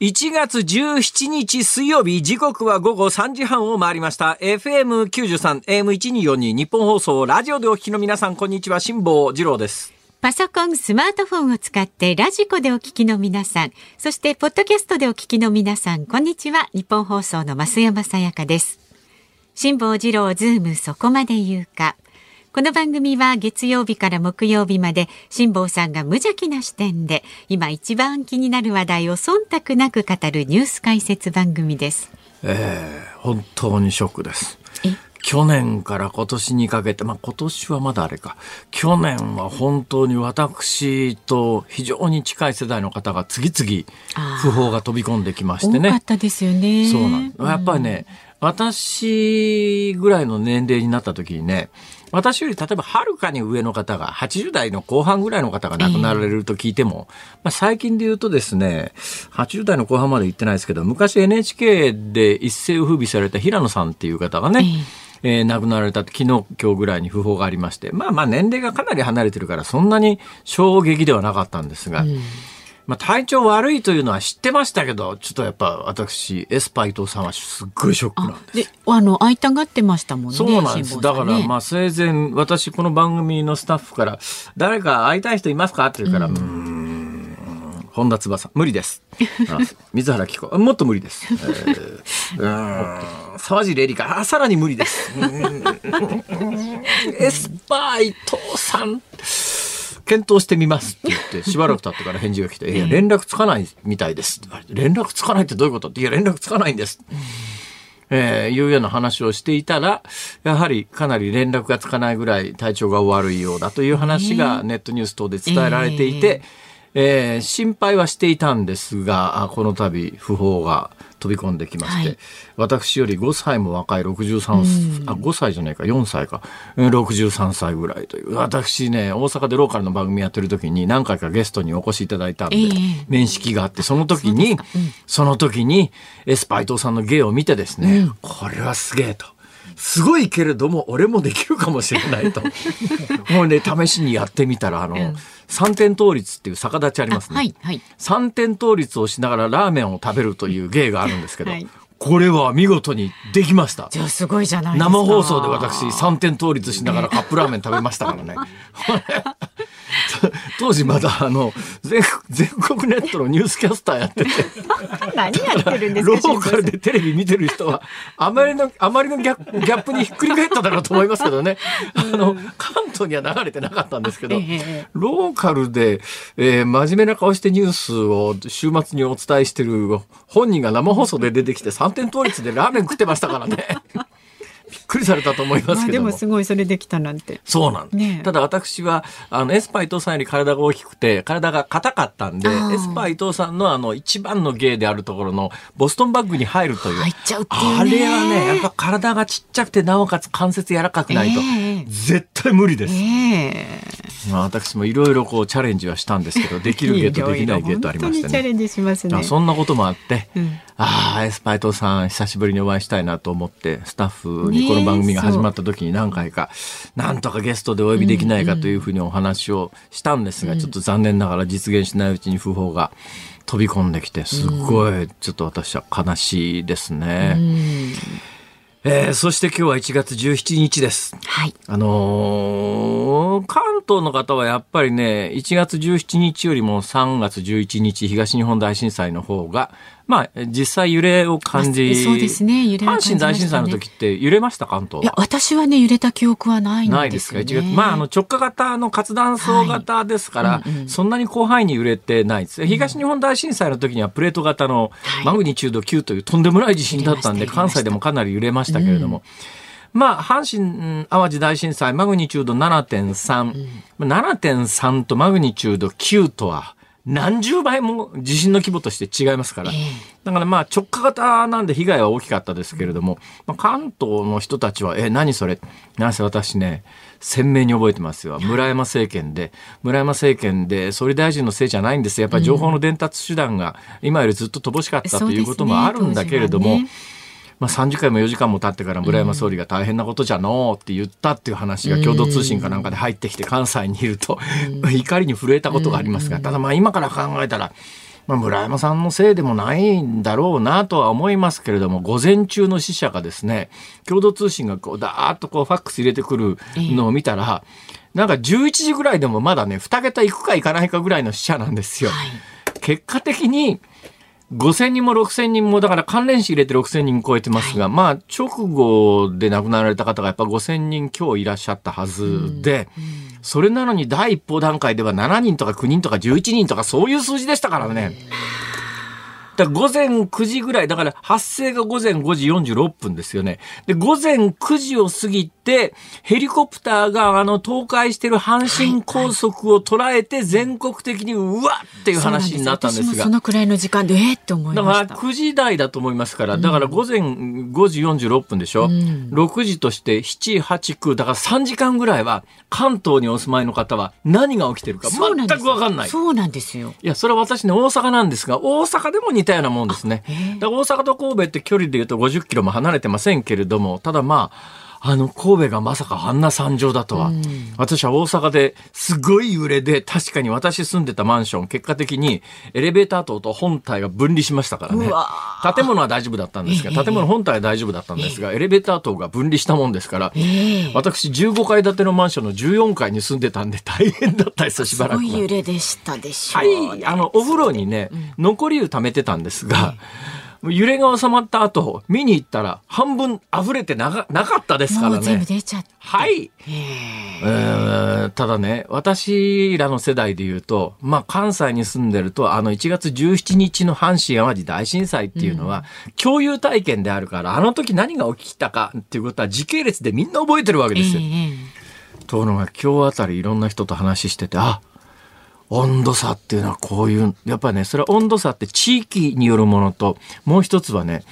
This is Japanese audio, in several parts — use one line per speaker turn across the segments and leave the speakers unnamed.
1月17日水曜日、時刻は午後3時半を回りました。FM93、AM1242、ニッポン放送、ラジオでお聞きの皆さん、こんにちは、辛坊治郎です。
パソコン、スマートフォンを使ってラジコでお聞きの皆さん、そしてポッドキャストでお聞きの皆さん、こんにちは。ニッポン放送の増山さやかです。辛坊治郎ズームそこまで言うか。この番組は月曜日から木曜日まで辛坊さんが無邪気な視点で今一番気になる話題を忖度なく語るニュース解説番組です。
えー、本当にショックです。去年から今年にかけて、まあ今年はまだあれか。去年は本当に私と非常に近い世代の方が次々訃報が飛び込んできましてね。
多かったですよね。
そうなんやっぱりね、うん、私ぐらいの年齢になった時にね、私より例えばはるかに上の方が、80代の後半ぐらいの方が亡くなられると聞いても、えー、まあ、最近で言うとですね、80代の後半まで行ってないですけど、昔 NHK で一世を風靡された平野さんっていう方がね、えーえー、亡くなられた昨日今日ぐらいに訃報がありまして、まあまあ年齢がかなり離れてるからそんなに衝撃ではなかったんですが、うんまあ、体調悪いというのは知ってましたけど、ちょっとやっぱ私、エスパイトさんはすっごいショックなんです。で、
あの、会いたがってましたもんね。
そうなんです。だから、まあ、生前、私、この番組のスタッフから、誰か会いたい人いますか？って言うから、うん、本田翼、無理です。水原希子、もっと無理です。えー、沢尻エリカ、あ、さらに無理です。エスパイトさん。検討してみます。って言って、しばらく経ってから返事が来て、いや、連絡つかないみたいです。連絡つかないってどういうこと？って、いや、連絡つかないんです。えー、いうような話をしていたら、やはりかなり連絡がつかないぐらい体調が悪いようだという話がネットニュース等で伝えられていて、えー、心配はしていたんですが、この度、訃報が飛び込んできまして、はい、私より5歳も若い63、うん、あ、5歳じゃないか、4歳か、63歳ぐらいという。私ね、大阪でローカルの番組やってる時に何回かゲストにお越しいただいたんで、えー、面識があって、その時に、そ,、の時に、エスパイトさんの芸を見てですね、うん、これはすげえと。すごいけれども俺もできるかもしれないと。もうね試しにやってみたらあの、うん、三点倒立っていう逆立ちありますね、はいはい、三点倒立をしながらラーメンを食べるという芸があるんですけど、はい、これは見事にできました。
じゃあすごいじゃない
生放送で私三点倒立しながらカップラーメン食べましたからね。当時まだあの全全国ネットのニュースキャスターやってて。
何やってるんですか
ローカルでテレビ見てる人はあまりのあまりのギャギャップにひっくり返っただろうと思いますけどね、あの関東には流れてなかったんですけど、ローカルで、えー、真面目な顔してニュースを週末にお伝えしてる本人が生放送で出てきて3点倒立でラーメン食ってましたからね。びっくりされたと思いますけど
でもすごいそれできたなんて。
そうなんです。ね、ただ私は、あの、エスパー伊藤さんより体が大きくて、体が硬かったんで、エスパー伊藤さんのあの、一番の芸であるところの、ボストンバッグに入るという。
入っちゃうっていう、
ね、あれはね、やっぱ体がちっちゃくて、なおかつ関節柔らかくないと、えー、絶対無理です。えー、まあ、私もいろいろこう、チャレンジはしたんですけど、できる芸とできない芸とありましてね。
チャレンジしますね。
そんなこともあって、うん、ああ、エスパー伊藤さん、久しぶりにお会いしたいなと思って、スタッフにこの番組が始まった時に何回か、なんとかゲストでお呼びできないかというふうにお話をしたんですが、ちょっと残念ながら実現しないうちに訃報が飛び込んできて、すごい、ちょっと私は悲しいですね。えー、そして今日は1月17日です。
はい。
あのー、関東の方はやっぱりね、1月17日よりも3月11日東日本大震災の方が、まあ、実際揺れを感じ、
まあそうですね。揺れを感
阪神大震災の時って揺れました関東
いや、私はね、揺れた記憶はないんですよ、ね。
ないですか？1月。まあ、あの、直下型の活断層型ですから、
はいうんうん
そんなに広範囲に揺れてないです。東日本大震災の時にはプレート型の
はい。
マグニチュード9というとんでもない地震だったんで、関西でもかなり揺れましたけれども、まあ、阪神、うん淡路大震災、マグニチュード7.3、まあ7.3とマグニチュード9とは、何十倍も地震の規模として違いますから。だからまあ直下型なんで被害は大きかったですけれども、まあ、関東の人たちは、え、何それ？なんせ私ね、鮮明に覚えてますよ。村山政権で、村山政権で総理大臣のせいじゃないんですよ。やっぱり情報の伝達手段が今よりずっと乏しかったということもあるんだけれども、
そう
まあ、3時間も4時間も経ってから村山総理が大変なことじゃのうって言ったっていう話が共同通信かなんかで入ってきて関西にいると 怒りに震えたことがありますがただまあ今から考えたらまあ、村山さんのせいでもないんだろうなとは思いますけれども午前中の死者がですね共同通信がこうダーッとこうファックス入れてくるのを見たらなんか11時ぐらいでもまだね2桁いくかいかないかぐらいの死者なんですよ。結果的に5000人も6000人もだから関連死入れて6000人超えてますが、まあ直後で亡くなられた方がやっぱ5000人今日いらっしゃったはずで、それなのに第一報段階では7人とか9人とか11人とかそういう数字でしたからね。だから午前9時ぐらい、だから発生が午前5時46分ですよね。で、午前9時を過ぎて、ヘリコプターがあの倒壊してる阪神高速を捉えて全国的にうわっていう話になったんですが
私もそ。のくらいの時間で、えー、って思い
だから
ました。
9時台だと思いますから、だから午前5時46分でしょ、6時として7、8、9、だから3時間ぐらいは関東にお住まいの方は何が起きてるか全くわかんない。
そうなんですよ。
いや、それは私ね、大阪なんですが、大阪でも似たようなもんですね。だから大阪と神戸って距離で言うと50キロも離れてませんけれども、ただまあ、あの、神戸がまさかあんな惨状だとは。私は大阪ですごい揺れで、確かに私住んでたマンション、結果的にエレベーター塔と本体が分離しましたからね。建物は大丈夫だったんですが、建物本体は大丈夫だったんですが、エレベーター塔が分離したもんですから、私15階建てのマンションの14階に住んでたんで大変だったですよ、しばらくは。
すごい揺れでしたでしょ
は
う、
い、あの、お風呂にね、残り湯溜めてたんですが、揺れが収まった後、見に行ったら、半分溢れてなかなかったですから
もう全部
ね。
出ちゃって。
はい。
へ
えーただね、私らの世代で言うと、まあ、関西に住んでると、あの、1月17日の阪神淡路大震災っていうのは、共有体験であるから、あの時何が起きたかっていうことは時系列でみんな覚えてるわけ
え
ですよ。
ええ
ところが今日あたりいろんな人と話してて、あ温度差っていうのはこういう、やっぱね、それは温度差って地域によるものと、もう一つはね、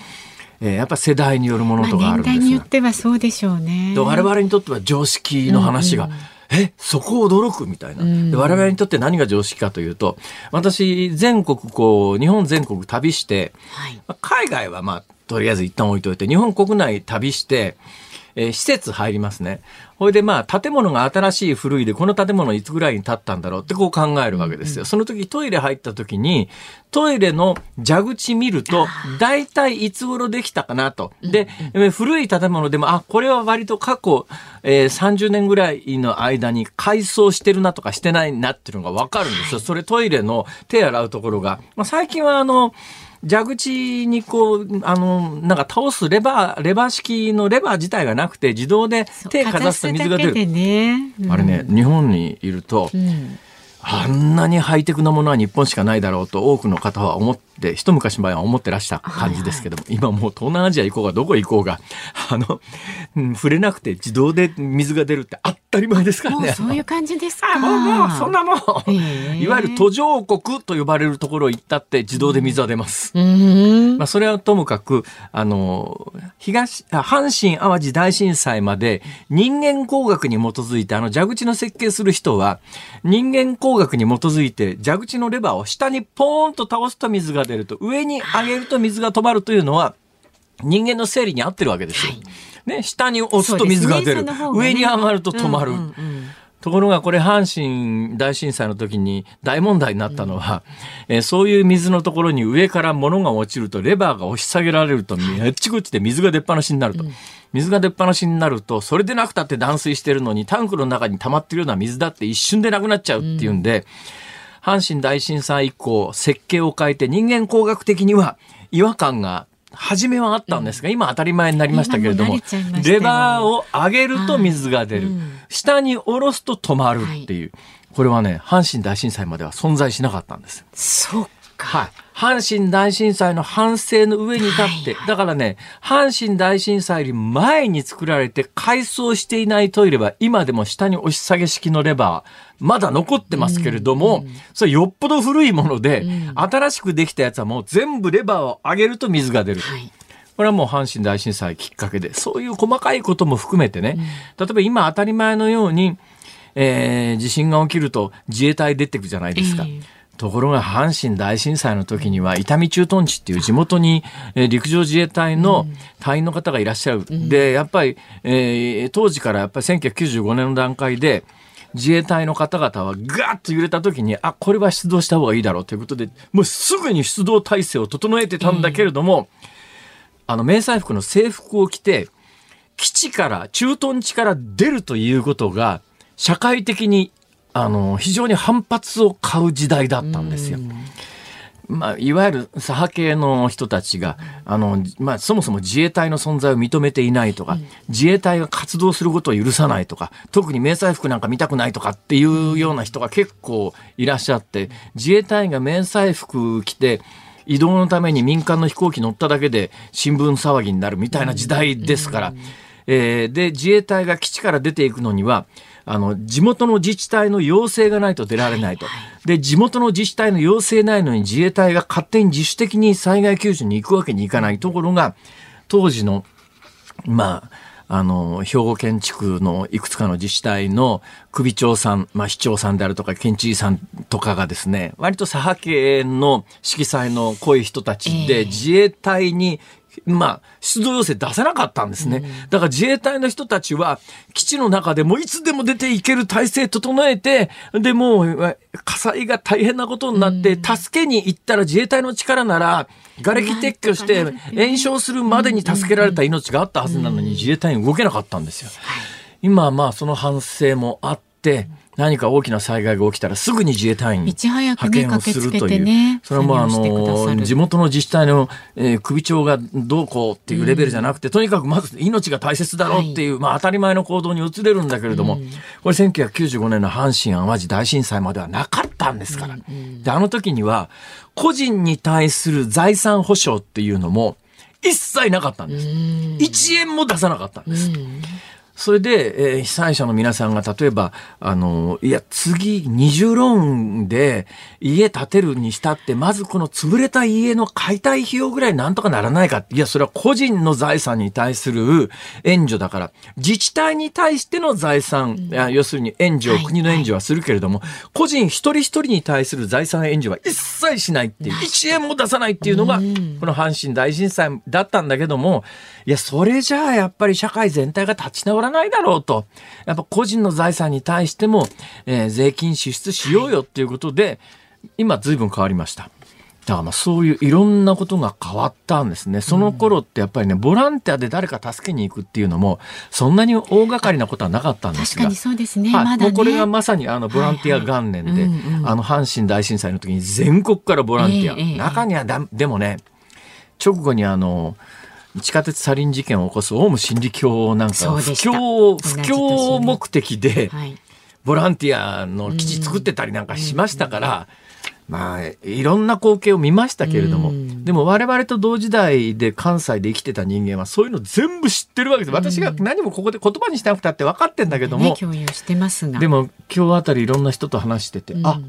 えーやっぱ世代によるものとか
まあ、
あるんですよ
によっ。てはそうでしょうね。
で我々にとっては常識の話が、えそこ驚くみたいな、で我々にとって何が常識かというと私全国こう日本全国旅して、
はい
まあ海外はまあとりあえず一旦置いといて日本国内旅して、えー施設入りますね。ほいでまあ建物が新しい古いでこの建物いつぐらいに建ったんだろうってこう考えるわけですよ。その時トイレ入った時にトイレの蛇口見ると大体いつ頃できたかなと。で、えー古い建物でもあこれは割と過去、えー30年ぐらいの間に改装してるなとかしてないなっていうのがわかるんですよ。それトイレの手洗うところが。まあ、最近はあの蛇口にこう、あの、なんか倒すレバー、レバー式のレバー自体がなくて、自動で手かざすと水が出る。
ね。うん
あれね、日本にいると、
うん
あんなにハイテクなものは日本しかないだろうと多くの方は思って、一昔前は思ってらした感じですけども、今もう東南アジア行こうがどこ行こうが、あの、うん触れなくて自動で水が出るって当たり前ですからね。
もうそういう感じですか。
あもうもう、そんなもん。
へえ
いわゆる途上国と呼ばれるところ行ったって自動で水は出ます。
うん。
まあ、それはともかく、あの、東、あ阪神淡路大震災まで人間工学に基づいて、あの蛇口の設計する人は、人間工学に基づいて蛇口のレバーを下にポーンと倒すと水が出ると、上に上げると水が止まるというのは、人間の生理に合ってるわけですよ。ね、下に押すと水が出る。
ね
上に上がると止まる。
うんうんうん
ところがこれ阪神大震災の時に大問題になったのは、えーそういう水のところに上から物が落ちるとレバーが押し下げられるとあっちこっちで水が出っ放しになると。水が出っ放しになるとそれでなくたって断水してるのにタンクの中に溜まってるような水だって一瞬でなくなっちゃうっていうんで、阪阪神大震災以降設計を変えて人間工学的には違和感が初めはあったんですが、今当たり前になりましたけれども
今も
レバーを上げると水が出る、
はいうん
下に下ろすと止まるっていう、これはね阪神大震災までは存在しなかったんです。
そうか。
はい。阪神大震災の反省の上に立って、だからね、阪神大震災より前に作られて改装していないトイレは今でも下に押し下げ式のレバー、まだ残ってますけれども、それよっぽど古いもので、新しくできたやつはもう全部レバーを上げると水が出る。
はい。
これはもう阪神大震災きっかけで、そういう細かいことも含めてね、例えば今当たり前のように、えー地震が起きると自衛隊出てくじゃないですか。
ええ
ところが阪神大震災の時には伊丹駐屯地っていう地元にえー陸上自衛隊の隊員の方がいらっしゃる。で、やっぱり、えー当時からやっぱり1995年の段階で自衛隊の方々はガーッと揺れた時に、あ、これは出動した方がいいだろうということで、もうすぐに出動体制を整えてたんだけれども、あの、迷彩服の制服を着て、基地から、駐屯地から出るということが、社会的に、あの、非常に反発を買う時代だったんですよ。まあ、いわゆる左派系の人たちが、あの、まあ、そもそも自衛隊の存在を認めていないとか、自衛隊が活動することを許さないとか、特に迷彩服なんか見たくないとかっていうような人が結構いらっしゃって、自衛隊が迷彩服着て、移動のために民間の飛行機乗っただけで新聞騒ぎになるみたいな時代ですから、えーで、自衛隊が基地から出ていくのには、あの、地元の自治体の要請がないと出られないと。で、地元の自治体の要請ないのに自衛隊が勝手に自主的に災害救助に行くわけにいかないところが、当時の、まあ、あの、兵庫県地区のいくつかの自治体の首長さん、まあ、市長さんであるとか、県知事さんとかがですね、割と左派系の色彩の濃い人たちで、
ええ
自衛隊に、まあ、出動要請出せなかったんですね。だから自衛隊の人たちは、基地の中でもいつでも出ていける体制整えて、で、もう、火災が大変なことになって、助けに行ったら自衛隊の力なら、瓦礫撤去して
なんとかなる
炎症するまでに助けられた命があったはずなのに自衛隊に動けなかったんですよ。今はまあその反省もあって、何か大きな災害が起きたらすぐに自衛隊員
いち早くね
派遣をするという。
てね
それはもうあの、地元の自治体の、えー首長がどうこうっていうレベルじゃなくて、とにかくまず命が大切だろうっていう、まあ当たり前の行動に移れるんだけれども、これ1995年の阪神淡路大震災まではなかったんですから。で、あの時には、個人に対する財産保障っていうのも、一切なかったんです。1円も出さなかったんです。それで、えー被災者の皆さんが例えば、あの、いや、次、二重ローンで家建てるにしたって、まずこの潰れた家の解体費用ぐらいなんとかならないか。いや、それは個人の財産に対する援助だから、自治体に対しての財産、いや要するに援助を、
はい。
国の援助はするけれども、個人一人一人に対する財産援助は一切しないっていう、1円も出さないっていうのが、この阪神大震災だったんだけども、いや、それじゃあやっぱり社会全体が立ち直らないだろうと。やっぱ個人の財産に対しても、えー税金支出しようよっていうことで、今随分変わりました。だからまあそういういろんなことが変わったんですね。その頃ってやっぱりね、ボランティアで誰か助けに行くっていうのも、そんなに大掛かりなことはなかったんですが。
確かにそうですね。
はい、
まだね。
もうこれがまさにあのボランティア元年で、あの阪神大震災の時に全国からボランティア、
ええええ
中にはだでもね直後にあの地下鉄サリン事件を起こすオウム真理教なんか布
そうでした。
教布
同じ年
教
に
目的で
はい。
ボランティアの基地作ってたりなんかしましたから、まあいろんな光景を見ましたけれども、
うん
でも我々と同時代で関西で生きてた人間はそういうの全部知ってるわけです。私が何もここで言葉にしなくたって分かってんだけども。でも今日あたりいろんな人と話してて、
うん。
あ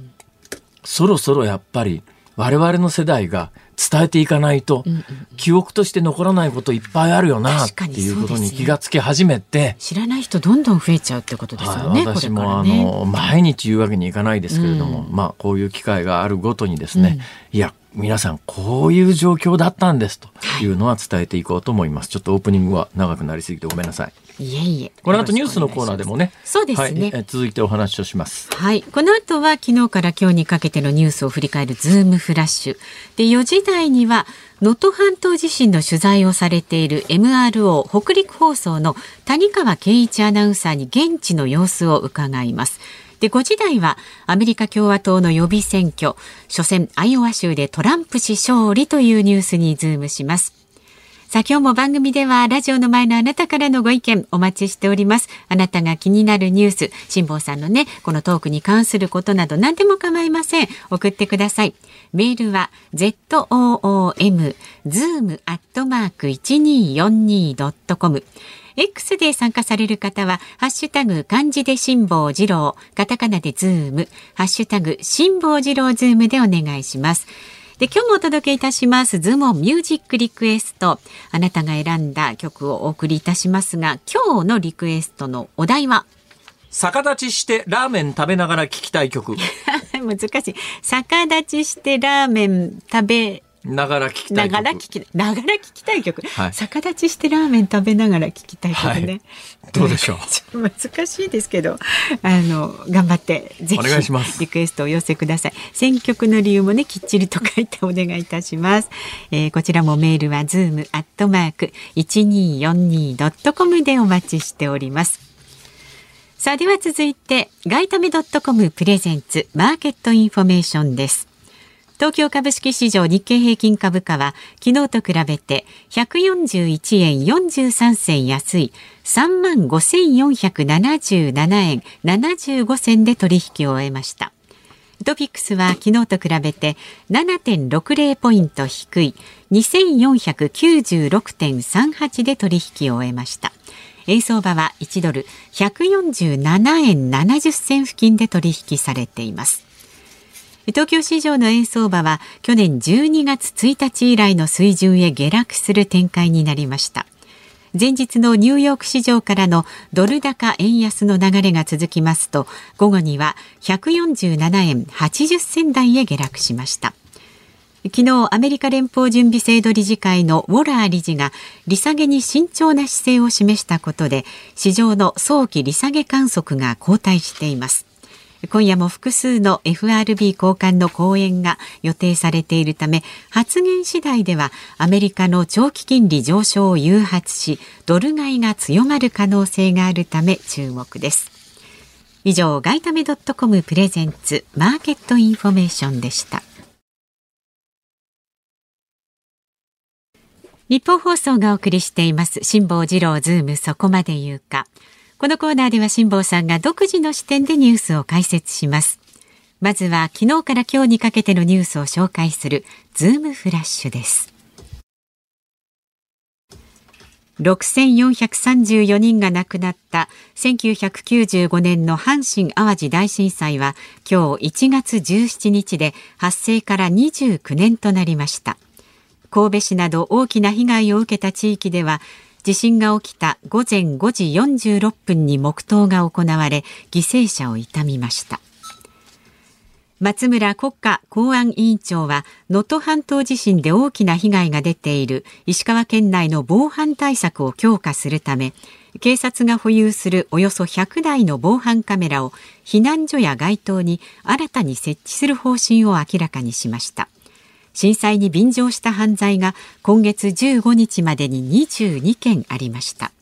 そろそろやっぱり我々の世代が伝えていかないと、
うんうん
記憶として残らないこといっぱいあるよなっていうことに気がつき始めて、
知らない人どんどん増えちゃうってことですよね。
はい私もあ。の毎日言うわけにいかないですけれども、
うん
まあこういう機会があるごとにですね、いや皆さんこういう状況だったんですというのは伝えていこうと思います。ちょっとオープニングは長くなりすぎてごめんなさい。
いえいえ。
この後ニュースのコーナーでもね、
そうです
はい続いてお話をします。
はい。この後は昨日から今日にかけてのニュースを振り返るズームフラッシュ。で、4時台には能登半島地震の取材をされている MRO 北陸放送の谷川圭一アナウンサーに現地の様子を伺います。で5時台はアメリカ共和党の予備選挙初戦アイオワ州でトランプ氏勝利というニュースにズームしますさあ今日も番組ではラジオの前のあなたからのご意見お待ちしております。あなたが気になるニュース、辛坊さんのね、このトークに関することなど何でも構いません。送ってください。メールは zoom zoom アットマーク 1242.com X で参加される方は、ハッシュタグ漢字で辛坊治郎、カタカナでズーム、ハッシュタグ辛坊治郎ズームでお願いします。で今日もお届けいたしますズモンミュージックリクエストあなたが選んだ曲をお送りいたしますが今日のリクエストのお題は？
逆立ちしてラーメン食べながら聞きたい曲。
難しい。逆立ちしてラーメン食べ
ながら聞きたい
曲。ながら聞き、ながら聞きたい曲。はい、逆立ちしてラーメン食べながら聞きたい曲ね。はい、
どうでしょ
う？難しいですけど、あの頑張ってぜひ
お願いします
リクエストをお寄せください。選曲の理由もねきっちりと書いてお願いいたします。えー、こちらもメールはズームアットマーク一二四二ドットコムでお待ちしております。さあでは続いてガイタメドットコムプレゼンツマーケットインフォメーションです。東京株式市場日経平均株価は昨日と比べて141円43銭安い3万5477円75銭で取引を終えました。トピックスは昨日と比べて7.60ポイント低い2496.38で取引を終えました。円相場は1ドル147円70銭付近で取引されています。東京市場の円相場は去年12月1日以来の水準へ下落する展開になりました。前日のニューヨーク市場からのドル高円安の流れが続きますと午後には147円80銭台へ下落しました。昨日アメリカ連邦準備制度理事会のウォラー理事が利下げに慎重な姿勢を示したことで市場の早期利下げ観測が後退しています。今夜も複数の FRB 高官の講演が予定されているため発言次第ではアメリカの長期金利上昇を誘発しドル買いが強まる可能性があるため注目です。以上外為ドットコムプレゼンツマーケットインフォメーションでした。ニッポン放送がお送りしています辛坊治郎ズームそこまで言うか。このコーナーでは辛坊さんが独自の視点でニュースを解説します。まずは昨日から今日にかけてのニュースを紹介するズームフラッシュです。6434人が亡くなった1995年の阪神・淡路大震災は今日1月17日で発生から29年となりました神戸市など大きな被害を受けた地域では地震が起きた午前5時46分に黙祷が行われ犠牲者を悼みました。松村国家公安委員長は能登半島地震で大きな被害が出ている石川県内の防犯対策を強化するため警察が保有するおよそ100台の防犯カメラを避難所や街頭に新たに設置する方針を明らかにしました。震災に便乗した犯罪が今月15日までに22件ありました。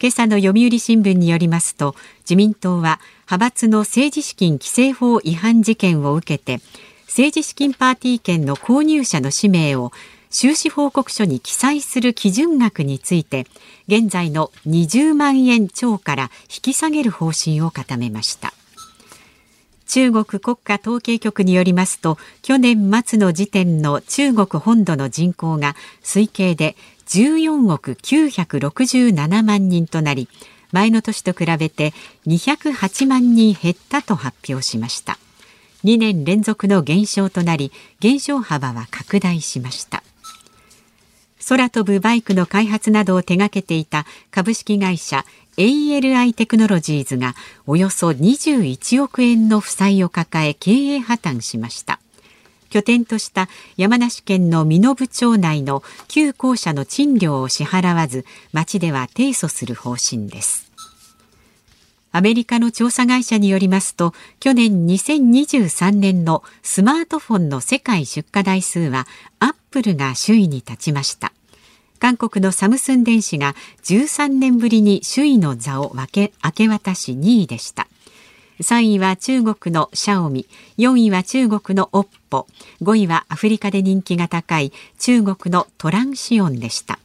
今朝の読売新聞によりますと自民党は派閥の政治資金規正法違反事件を受けて政治資金パーティー券の購入者の氏名を収支報告書に記載する基準額について現在の20万円超から引き下げる方針を固めました。中国国家統計局によりますと去年末の時点の中国本土の人口が推計で14億967万人となり前の年と比べて208万人減ったと発表しました。2年連続の減少となり減少幅は拡大しました。空飛ぶバイクの開発などを手掛けていた株式会社 ALI テクノロジーズがおよそ21億円の負債を抱え経営破綻しました。拠点とした山梨県の身延町内の旧校舎の賃料を支払わず町では提訴する方針です。アメリカの調査会社によりますと去年2023年のスマートフォンの世界出荷台数はアップルが首位に立ちました。韓国のサムスン電子が13年ぶりに首位の座を分け明け渡し2位でした3位は中国のシャオミ、4位は中国のオッポ、5位はアフリカで人気が高い中国のトランシオンでした。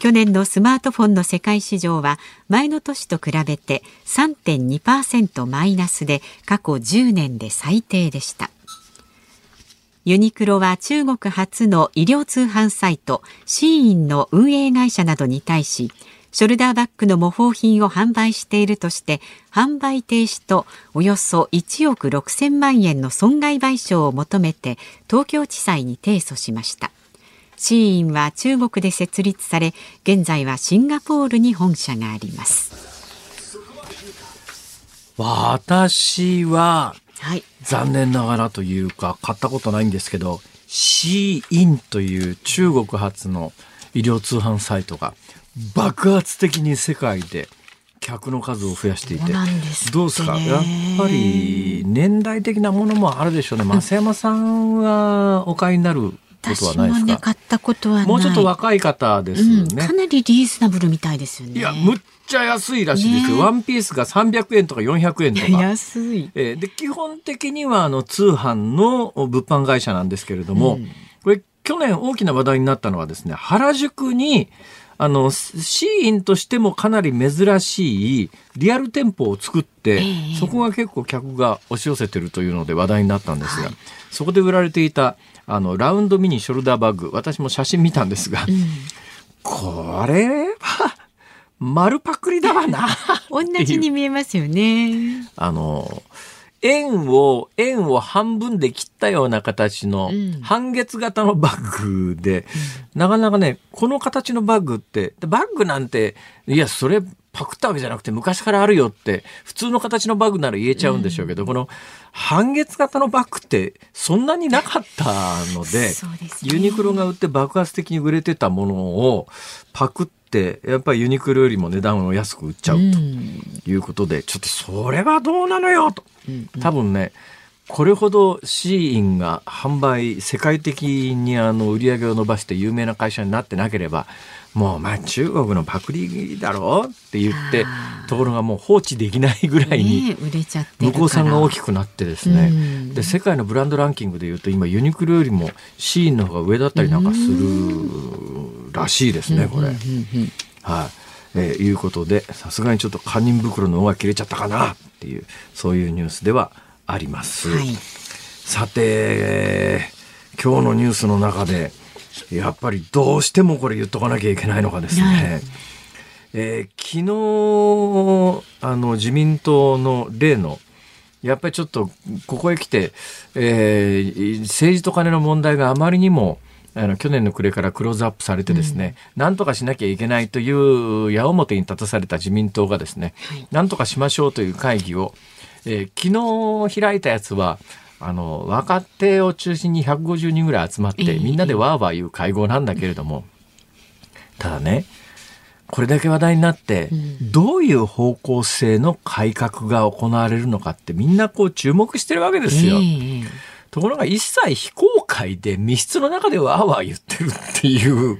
去年のスマートフォンの世界市場は前の年と比べて3.2%マイナスで過去10年で最低でした。ユニクロは中国初の医療通販サイトシーインの運営会社などに対しショルダーバッグの模倣品を販売しているとして販売停止とおよそ1億6000万円の損害賠償を求めて東京地裁に提訴しました。シーインは中国で設立され現在はシンガポールに本社があります。
私は、はい、残念ながらというか買ったことないんですけどシーインという中国発の医療通販サイトが爆発的に世界で客の数を増やしていてどうですか？やっぱり年代的なものもあるでしょうね。増山さんはお買いになることはないですか、ね、
買ったことは
もうちょっと若い方ですね、うん、
かなりリーズナブルみたいですよね。
いやむっちゃ安いらしいですよ、ね、ワンピースが300円とか400円とか。
安い、
えー、で基本的にはあの通販の物販会社なんですけれども、うん、これ去年大きな話題になったのはですね原宿にあの、シーインとしてもかなり珍しいリアル店舗を作って、えー、そこが結構客が押し寄せてるというので話題になったんですが、はい、そこで売られていたあのラウンドミニショルダーバッグ私も写真見たんですが、うん、これは丸パクリだわな
同じに見えますよね。
あの円を、円を半分で切ったような形の半月型のバッグで、うん、なかなかね、この形のバッグって、バッグなんて、いや、それパクったわけじゃなくて昔からあるよって、普通の形のバッグなら言えちゃうんでしょうけど、うん、この半月型のバッグってそんなになかったので、でね、ユニクロが売って爆発的に売れてたものをパクって、やっぱりユニクロよりも値段を安く売っちゃうということで、ちょっとそれはどうなのよと。多分ねこれほどシーインが販売世界的にあの売り上げを伸ばして有名な会社になってなければもうまあ中国のパクリだろうって言ってところがもう放置できないぐらいに向こうさんが大きくなってですね。で世界のブランドランキングでいうと今ユニクロよりもシーインの方が上だったりなんかするらしいですねこれ。はい。えー、いうことでさすがにちょっと堪忍袋の尾が切れちゃったかなっていうそういうニュースではあります。はい、さて今日のニュースの中でやっぱりどうしてもこれ言っとかなきゃいけないのがですね、はい、えー、昨日あの自民党の例のやっぱりちょっとここへ来て、えー、政治と金の問題があまりにもあの去年の暮れからクローズアップされてですね、うん、なんとかしなきゃいけないという矢面に立たされた自民党がですね、はい、なんとかしましょうという会議を、えー、昨日開いたやつはあの若手を中心に150人ぐらい集まって、みんなでわーわー言う会合なんだけれども、ただねこれだけ話題になって、うん、どういう方向性の改革が行われるのかってみんなこう注目してるわけですよ。えーところが一切非公開で密室の中でわーわー言ってるっていう。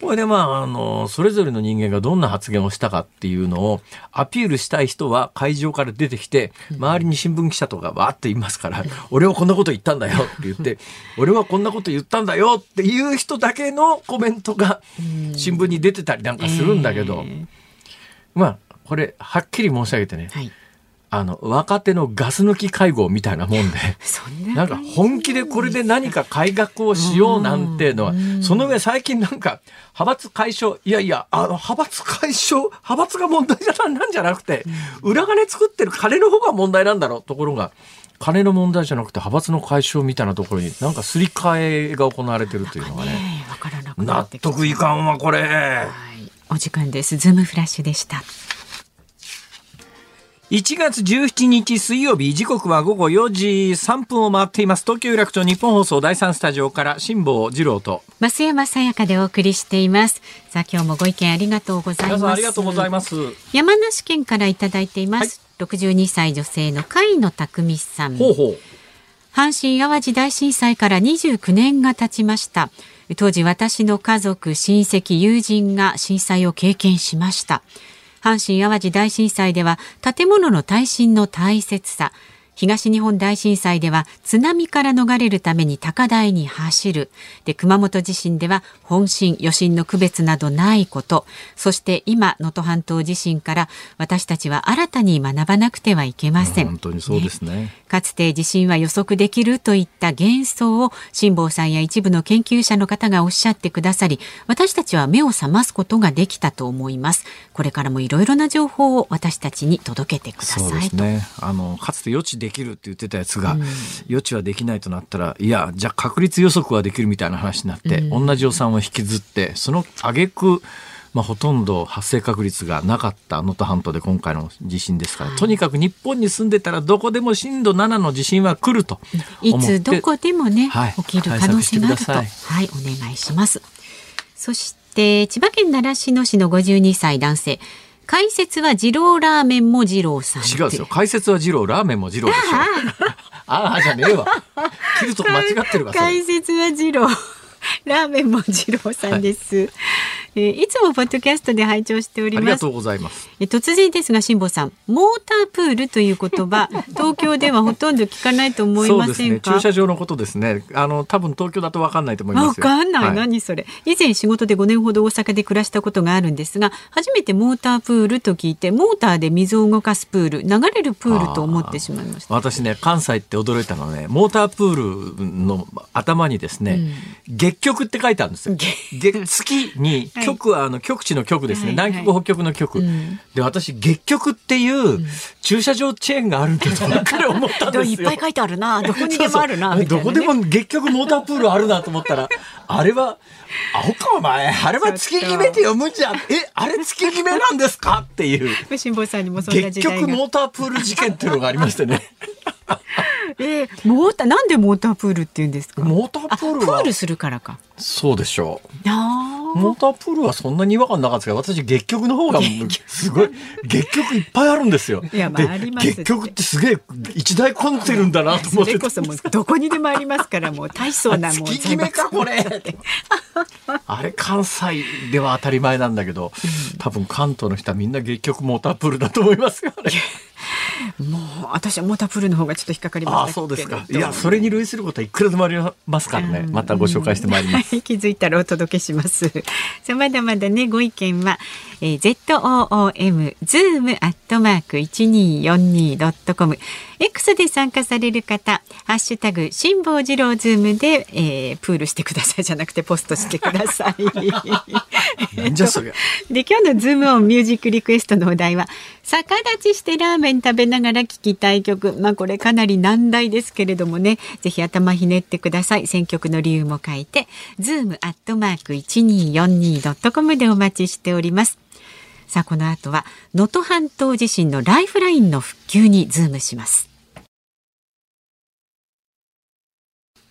これでまあ、あの、それぞれの人間がどんな発言をしたかっていうのをアピールしたい人は会場から出てきて、周りに新聞記者とかわーって言いますから、俺はこんなこと言ったんだよって言って、俺はこんなこと言ったんだよっていう人だけのコメントが新聞に出てたりなんかするんだけど、まあ、これ、はっきり申し上げてね、はいあの、若手のガス抜き会合みたいなもんで、なんか本気でこれで何か改革をしようなんていうのは、その上最近なんか、派閥解消、いやいや、あの、派閥解消、派閥が問題じゃなんじゃなくて、裏金作ってる金の方が問題なんだろう。ところが、金の問題じゃなくて派閥の解消みたいなところになんかすり替えが行われてるというのがね、納得いかんわ、これ。はい、
お時間です。ズームフラッシュでした。
1月17日水曜日時刻は午後4時3分を回っています。東京有楽町日本放送第3スタジオから辛坊治郎と。
増山さやかでお送りしています。さあ今日もご意見ありがとうございます。
ありがとうございます。
山梨県からいただいています、はい、62歳女性の甲斐野匠さん。
ほうほう。
阪神淡路大震災から29年が経ちました。当時私の家族親戚友人が震災を経験しました阪神淡路大震災では建物の耐震の大切さ東日本大震災では津波から逃れるために高台に走る。で熊本地震では本震余震の区別などないこと。そして今能登半島地震から私たちは新たに学ばなくてはいけません。
本当にそうですね、ね、
かつて地震は予測できるといった幻想を辛坊さんや一部の研究者の方がおっしゃってくださり私たちは目を覚ますことができたと思います。これからもいろいろな情報を私たちに届けてくださいそうです
ね。あのかつて予知できるって言ってたやつが、うん、予知はできないとなったらいやじゃあ確率予測はできるみたいな話になって、うん、同じ予算を引きずってその挙句まあ、ほとんど発生確率がなかった能登半島で今回の地震ですから、はい、とにかく日本に住んでたらどこでも震度7の地震は来ると
いつどこでもね、はい、起きる可能性があると。はいお願いします。そして千葉県習志野市の52歳男性解説は二郎ラーメンも二郎さん。
違うですよ。解説は二郎、ラーメンも二郎でしょ。ああ、じゃねえわ。切るとこ間違ってるわ。
解説は二郎。ラーメンも二郎さんです。はいえー、いつもポッドキャストで拝聴しております。あ
りがとうございます。
え突然ですが辛坊さん、モータープールという言葉、東京ではほとんど聞かないと思いませんか？
ね、駐車場のことですね。あの多分東京だとわかんないと思います
わかんない、はい、何それ？以前仕事で5年ほど大阪で暮らしたことがあるんですが、初めてモータープールと聞いて、モーターで水を動かすプール、流れるプールと思ってしまいました。
私ね、関西って驚いたのはね、モータープールの頭にですね、うん、月曲って書いてあるんですよ。月に曲はあの曲地の曲ですね、はいはい、南極北極の曲、うん、で私月極っていう駐車場チェーンがあるんだとばっかり思ったんですよ。
いっぱい書いてあるな。どこにでもあるな、ね、
どこでも月極モータープールあるなと思ったらあれはアホかお前あれは月決めて読むじゃんえあれ月決めなんですかっていう。
辛坊さんにもそんな
時代が。月極モータープール事件っていうのがありましてね。
えー、モーターなんでモータープールって言うんですか？
モータープール
はプールするからか
そうでしょう。モータープールはそんなに違和感なかったですけど私月極の方がすごい月極いっぱいあるんですよ。
いや、まあ、あります
月極ってすげえ一大コンテルんだなと思って。
それこそもうどこにでもありますからもう大層な もう
月決めかこれ。あれ関西では当たり前なんだけど、多分関東の人はみんな月極モータープールだと思いますよね
もう私はモータープールの方がちょっと引っかかりま
すあそうですか。いやそれに類することはいくらでもありますからね、またご紹介してまいります、
気づいたらお届けします。さあまだまだねご意見は、えー、ZOOM zoom アットマーク 1242.com X で参加される方ハッシュタグ辛坊治郎ズームで、えー、プールしてください。じゃなくてポストしてください。
じゃそれ
で今日のズームオンミュージックリクエストのお題は逆立ちしてラーメン食べながら聴きたい曲。まあこれかなり難題ですけれどもね。ぜひ頭ひねってください。選曲の理由も書いてズームアットマーク 1242.com でお待ちしておりますさあこの後は能登半島地震のライフラインの復旧にズームします。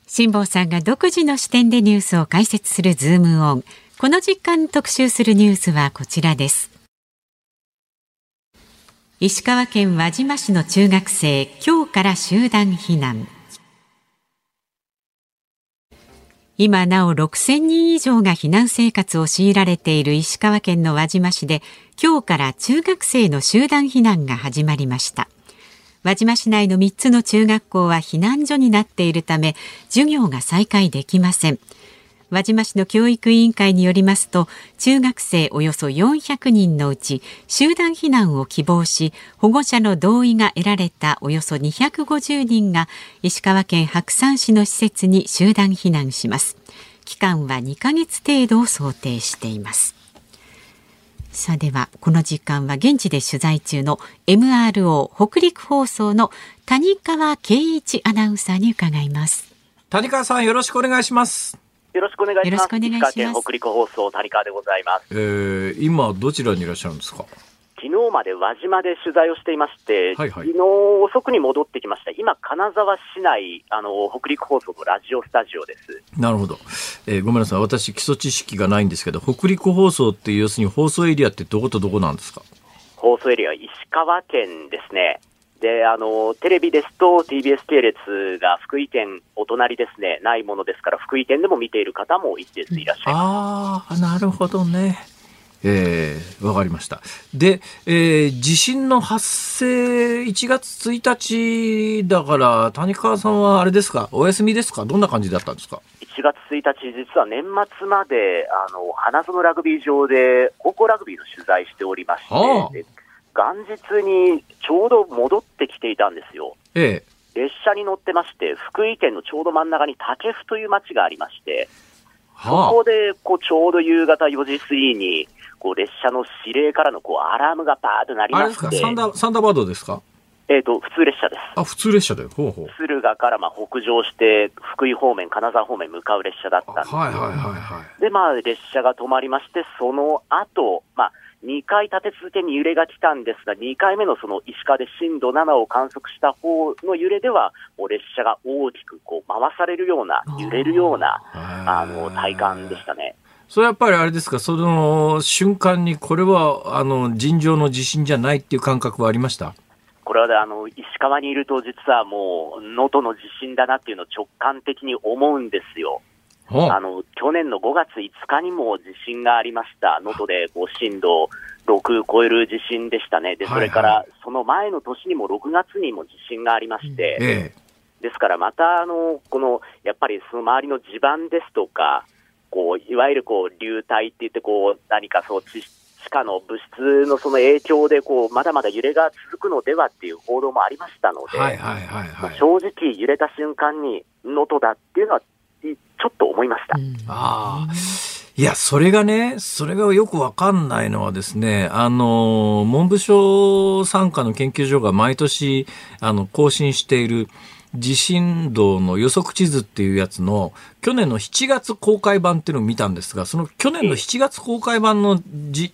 辛坊さんが独自の視点でニュースを解説するズームオン。この時間特集するニュースはこちらです。石川県輪島市の中学生今日から集団避難。今なお6000人以上が避難生活を強いられている石川県の輪島市で今日から中学生の集団避難が始まりました。輪島市内の3つの中学校は避難所になっているため授業が再開できません。輪島市の教育委員会によりますと中学生およそ400人のうち集団避難を希望し保護者の同意が得られたおよそ250人が石川県白山市の施設に集団避難します。期間は2ヶ月程度を想定しています。さあではこの時間は現地で取材中の MRO 北陸放送の谷川圭一アナウンサーに伺います。
谷川さんよろしくお願いします。
よろしくお願いします。石川県北陸放送谷川でございます。
えー、今どちらにいらっしゃるんですか？
昨日まで輪島で取材をしていまして、はいはい、昨日遅くに戻ってきました。今金沢市内あの北陸放送のラジオスタジオです。
なるほど。えー、ごめんなさい。私基礎知識がないんですけど、北陸放送っていう要するに放送エリアってどことどこなんですか？
放送エリア石川県ですね。で、あの、テレビですと TBS 系列が福井県お隣ですね、ないものですから、福井県でも見ている方も一定数いらっしゃいます。
ああ、なるほどね。えー、わかりました。で、えー、地震の発生1月1日だから、谷川さんはあれですか、お休みですか、どんな感じだったんですか
？1月1日、実は年末まで、あの、花園ラグビー場で、高校ラグビーの取材しておりまして、はあ、元日にちょうど戻ってきていたんですよ。
え
え。列車に乗ってまして、福井県のちょうど真ん中に武生という町がありまして、はあ、そこで、こう、ちょうど夕方4時過ぎに、こう列車の指令からのこうアラームがバーッと鳴りまして。あれですか？サンダ
ー、サンダーバードですか？
えっ、ー、と、普通列車です。
あ、普通列車で、ほうほう。
敦賀からまあ北上して、福井方面、金沢方面向かう列車だったんです
はいはいはいは
い。で、まあ、列車が止まりまして、その後、まあ、2回立て続けに揺れが来たんですが、2回目のその石川で震度7を観測した方の揺れでは、もう列車が大きくこう回されるような、揺れるような、あの、体感でしたね。
それやっぱりあれですか、その瞬間にこれはあの尋常の地震じゃないっていう感覚はありました？
これはあの石川にいると、実はもう能登の地震だなっていうのを直感的に思うんですよ。あの去年の5月5日にも地震がありました、能登でこう震度6超える地震でしたね、でそれからその前の年にも6月にも地震がありまして、ええ、ですからまたあの、このやっぱりその周りの地盤ですとか、こういわゆるこう流体って言ってこう何かそう地下の物質のその影響でこうまだまだ揺れが続くのではっていう報道もありましたので、はいはいはいはい、正直揺れた瞬間に能登だっていうのはちょっと思いました。うん、
あいや、それがね、それがよくわかんないのはですね、あの、文部省参加の研究所が毎年、あの、更新している、地震動の予測地図っていうやつの去年の7月公開版っていうのを見たんですが、その去年の7月公開版の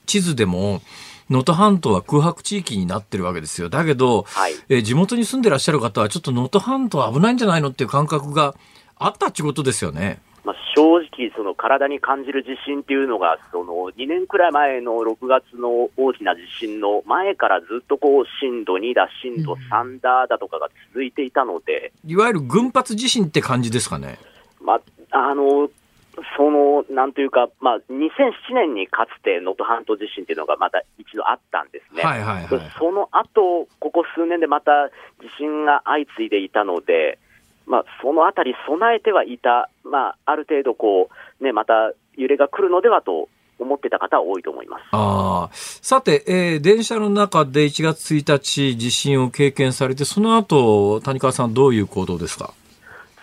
地図でも、能登半島は空白地域になってるわけですよ。だけど、はい、え地元に住んでらっしゃる方はちょっと能登半島危ないんじゃないのっていう感覚があったってことですよね。
まあ、正直、その体に感じる地震っていうのが、その2年くらい前の6月の大きな地震の前からずっとこう震度2だ、震度3だだとかが続いていたので、
いわゆる群発地震って感じですかね。
まあ、あのそのなんというか、まあ、2007年にかつて能登半島地震っていうのがまた一度あったんですね、はいはいはい、その後ここ数年でまた地震が相次いでいたので、まあ、そのあたり備えてはいた、まあ、ある程度こう、ね、また揺れが来るのではと思ってた方は多いと思います。
あさて、えー、電車の中で1月1日、地震を経験されて、その後谷川さん、どういう行動ですか？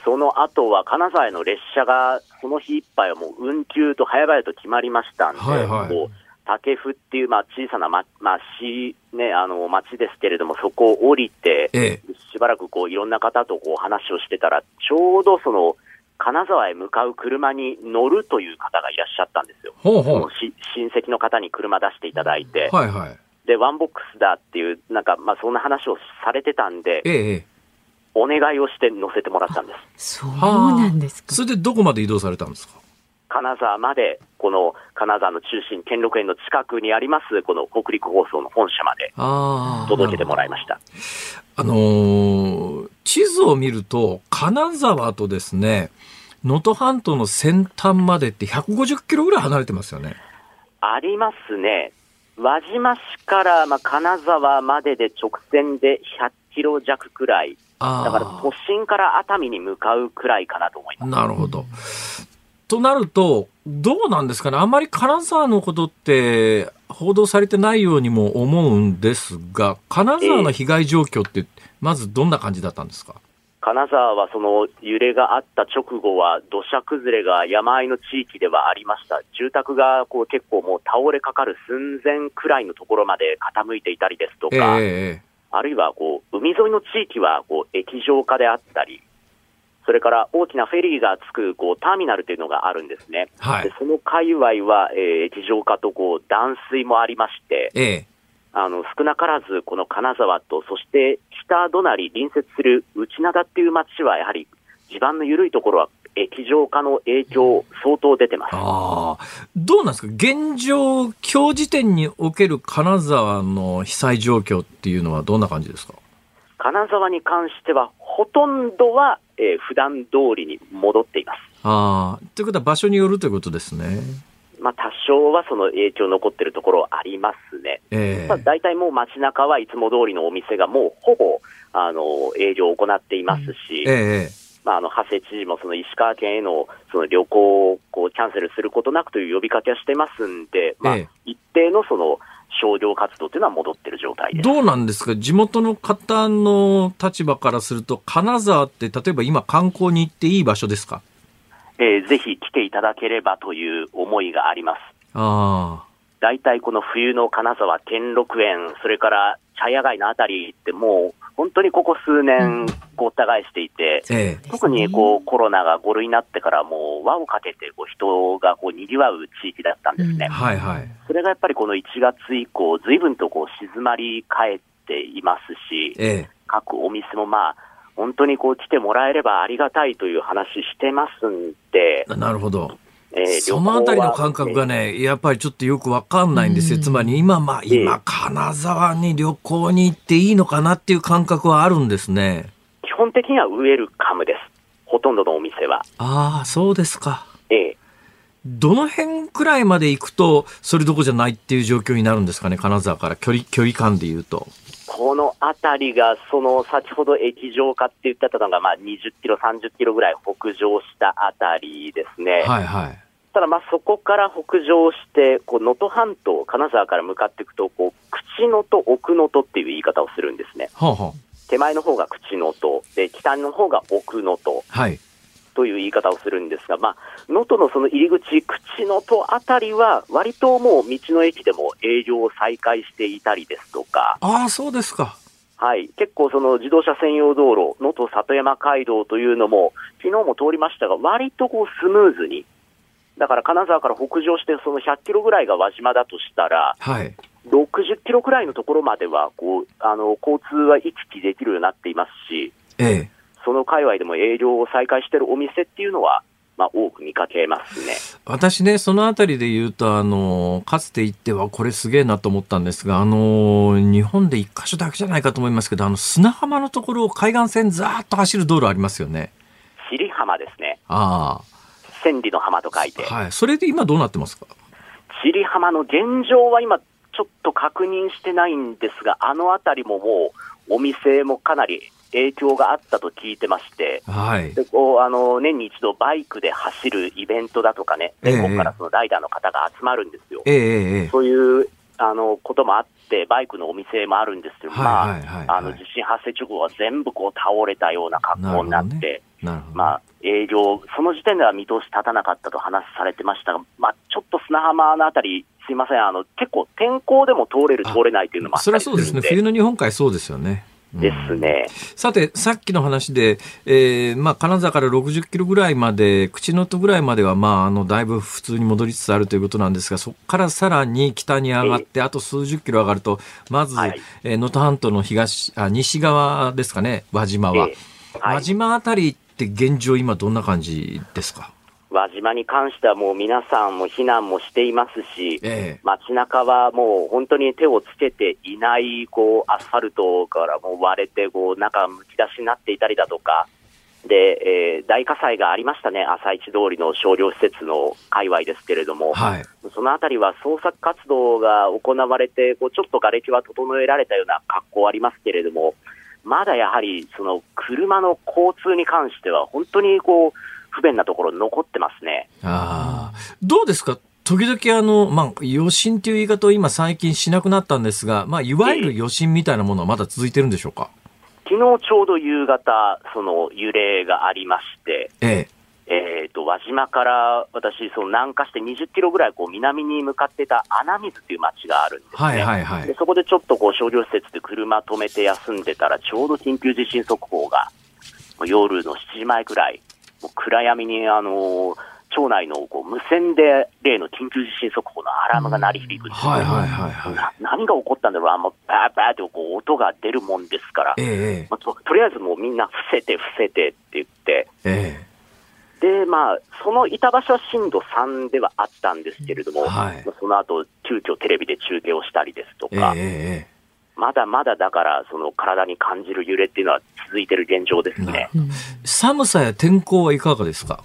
その後は金沢への列車が、その日いっぱいはもう運休と早々と決まりましたんで、はいはい、こう竹府っていうまあ小さな、ままあ市ね、あの町ですけれども、そこを降りて、ええ、しばらくこういろんな方とこう話をしてたら、ちょうどその金沢へ向かう車に乗るという方がいらっしゃったんですよ、ほうほう。親戚の方に車出していただいて、はいはい、でワンボックスだっていう、なんかまあそんな話をされてたんで、ええ、お願いをして乗せてもらったんで
す。そうなんですか。
それでどこまで移動されたんですか？
金沢まで、この金沢の中心、兼六園の近くにあります、この北陸放送の本社まで届けてもらいました。
あのー、地図を見ると、金沢とですね、能登半島の先端までって150キロぐらい離れてますよね。
ありますね。輪島市からまあ金沢までで直線で100キロ弱くらい。だから都心から熱海に向かうくらいかなと思います。
なるほど。となると、どうなんですかね、あんまり金沢のことって報道されてないようにも思うんですが、金沢の被害状況って、まずどんな感じだったんですか、
金沢はその揺れがあった直後は、土砂崩れが山あいの地域ではありました、住宅がこう結構もう倒れかかる寸前くらいのところまで傾いていたりですとか、えー、あるいはこう海沿いの地域はこう液状化であったり、それから大きなフェリーがつくこうターミナルというのがあるんですね。はい、でその界隈は、えー、液状化とこう断水もありまして、ええ、あの少なからずこの金沢と、そして北隣、隣接する内灘っていう町は、やはり地盤の緩いところは液状化の影響、相当出てます。あ
どうなんですか、現状、今日時点における金沢の被災状況っていうのは、どんな感じですか？
金沢に関しては、ほとんどはえー、普段通りに戻っています。
ああ、ということは場所によるということですね。
まあ、多少はその影響残ってるところありますね。
え
まあ、大体もう街中はいつも通りのお店がもうほぼ、あの、営業を行っていますし、
ええ
まあ、あの、長谷知事もその石川県へのその旅行をこうキャンセルすることなくという呼びかけはしてますんで、まあ
ええ、
一定のその商業活動というのは戻ってる状態です。
どうなんですか？地元の方の立場からすると、金沢って例えば今観光に行っていい場所ですか？
えーぜひ来ていただければという思いがあります。
あ
大体この冬の金沢兼六園、それから茶屋街のあたりってもう本当にここ数年ごった返していて、
あ。ええ
特にこうコロナが5類になってからもう輪をかけてこう人がこう賑わう地域だったんですね。
はいはい。
それがやっぱりこの1月以降、ずいぶんとこう静まり返っていますし、
ええ
各お店もまあ、本当にこう来てもらえればありがたいという話してますんで、
なるほど。
えー
そのあたりの感覚がね、やっぱりちょっとよくわかんないんですよ。つまり今、まあ、
ええ
今、金沢に旅行に行っていいのかなっていう感覚はあるんですね。
基本的にはウェルカムです。ほとんどのお店は。
ああ、そうですか。
ええ
どの辺くらいまで行くと、それどころじゃないっていう状況になるんですかね、金沢から距離、距離感で言うと。
この辺りが、その先ほど液状化って言ってたのが、まあ、20キロ、30キロぐらい北上した辺りですね。
はいはい。
ただ、まあ、そこから北上して、こう能登半島、金沢から向かっていくと、こう口能登、奥能登っていう言い方をするんですね。
はあ、は
手前の方が口能登、で北の方が奥能登
あ、はい。
という言い方をするんですが、まあ、能登のその入り口、口能登あたりは、割ともう道の駅でも営業を再開していたりですとか、
ああ、そうですか。
はい、結構その自動車専用道路、能登里山街道というのも、昨日も通りましたが、割とこうスムーズに、だから金沢から北上して、その100キロぐらいが輪島だとしたら、
はい。
60キロくらいのところまではこうあの交通は行き来できるようになっていますし、
ええ。
その界隈でも営業を再開しているお店っていうのは、まあ、多く見かけますね。
私ね、そのあたりで言うと、あの、かつて行ってはこれすげえなと思ったんですが、あの、日本で一箇所だけじゃないかと思いますけど、あの、砂浜のところを海岸線ざーっと走る道路ありますよね。
尻浜ですね。
あ
千里の浜と書いて
あ。。はい。それで今どうなってますか？
尻浜の現状は今、ちょっと確認してないんですが、あの辺りももう、お店もかなり影響があったと聞いてまして、
はい。
でこうあの年に一度バイクで走るイベントだとかね、
ええ
全国からそのライダーの方が集まるんですよ。
ええ。
そういうあのこともあって、バイクのお店もあるんですけど、地震発生直後は全部こう倒れたような格好になって、まあ、営業、その時点では見通し立たなかったと話されてましたが、まあ、ちょっと砂浜のあたり、すいません、あの結構天候でも通れる、
あ
通れないというのもあっ
そ
た
れはそうですね。
りするんで
冬の日本海そうですよね。うん
ですね。
さて、さっきの話で、えーまあ、金沢から60キロぐらいまで、口の戸ぐらいまでは、まあ、あの、だいぶ普通に戻りつつあるということなんですが、そこからさらに北に上がって、あと数十キロ上がると、まず、
はい
えー能登半島の東、あ、西側ですかね、輪島は。
ええはい
輪島あたりって現状今どんな感じですか？
輪島に関してはもう皆さんも避難もしていますし、
ええ。
街中はもう本当に手をつけていないこうアスファルトからもう割れてこう中むき出しになっていたりだとか、で、えー大火災がありましたね、朝市通りの商業施設の界隈ですけれども、
はい。
そのあたりは捜索活動が行われて、こうちょっと瓦礫は整えられたような格好ありますけれども、まだやはりその車の交通に関しては、本当にこう不便なところ残ってますね。
ああ。どうですか？時々あの、まあ、余震っていう言い方を今最近しなくなったんですが、まあ、いわゆる余震みたいなものはまだ続いてるんでしょうか？
昨日ちょうど夕方、その揺れがありまして、
ええ。
えー、と輪島から私、その南下して20キロぐらいこう南に向かってた穴水っていう町があるんですね。
はいはいはい
で。そこでちょっとこう商業施設で車止めて休んでたら、ちょうど緊急地震速報が夜の7時前くらい、もう暗闇に、あのー町内のこう無線で例の緊急地震速報のアラームが鳴り響くんですよ
はいはいはいはい。
な何が起こったんだろう、あもうバーバーってこう音が出るもんですから、
えええ
まあととりあえずもうみんな伏せて伏せてって言って、
ええ
で、まあ、そのいた場所は震度3ではあったんですけれども、
はい。
まあその後、急遽テレビで中継をしたりですと
ええ
か、
ええ
まだまだだから、その体に感じる揺れっていうのは続いてる現状ですね。
寒さや天候はいかがですか？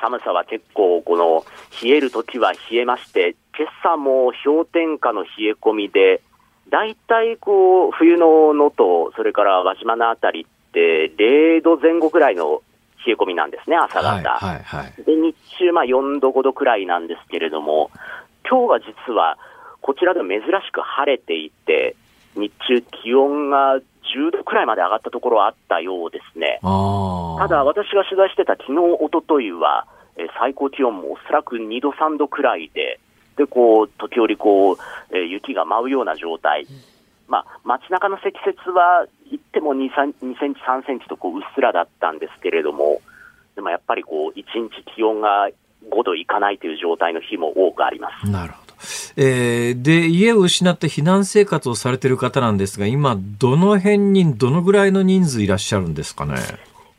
寒さは結構、この冷えるときは冷えまして、今朝も氷点下の冷え込みで、大体こう冬の能登、それから輪島のあたりって、0度前後くらいの冷え込みなんですね、朝方。はいはいはい、で日中、まあ、4度、5度くらいなんですけれども、今日は実は、こちらで珍しく晴れていて、日中、気温が10度くらいまで上がったところはあったようですね。ただ、私が取材してた昨日、おとといは、え最高気温もおそらく2度、3度くらいで、で、こう、時折こう、えー、雪が舞うような状態。まあ、街中の積雪は、言っても2、2センチ、3センチとこううっすらだったんですけれども、でもやっぱりこう、1日気温が5度いかないという状態の日も多くあります。
なるほど。えー、で、家を失って避難生活をされている方なんですが、今、どの辺にどのぐらいの人数いらっしゃるんですかね？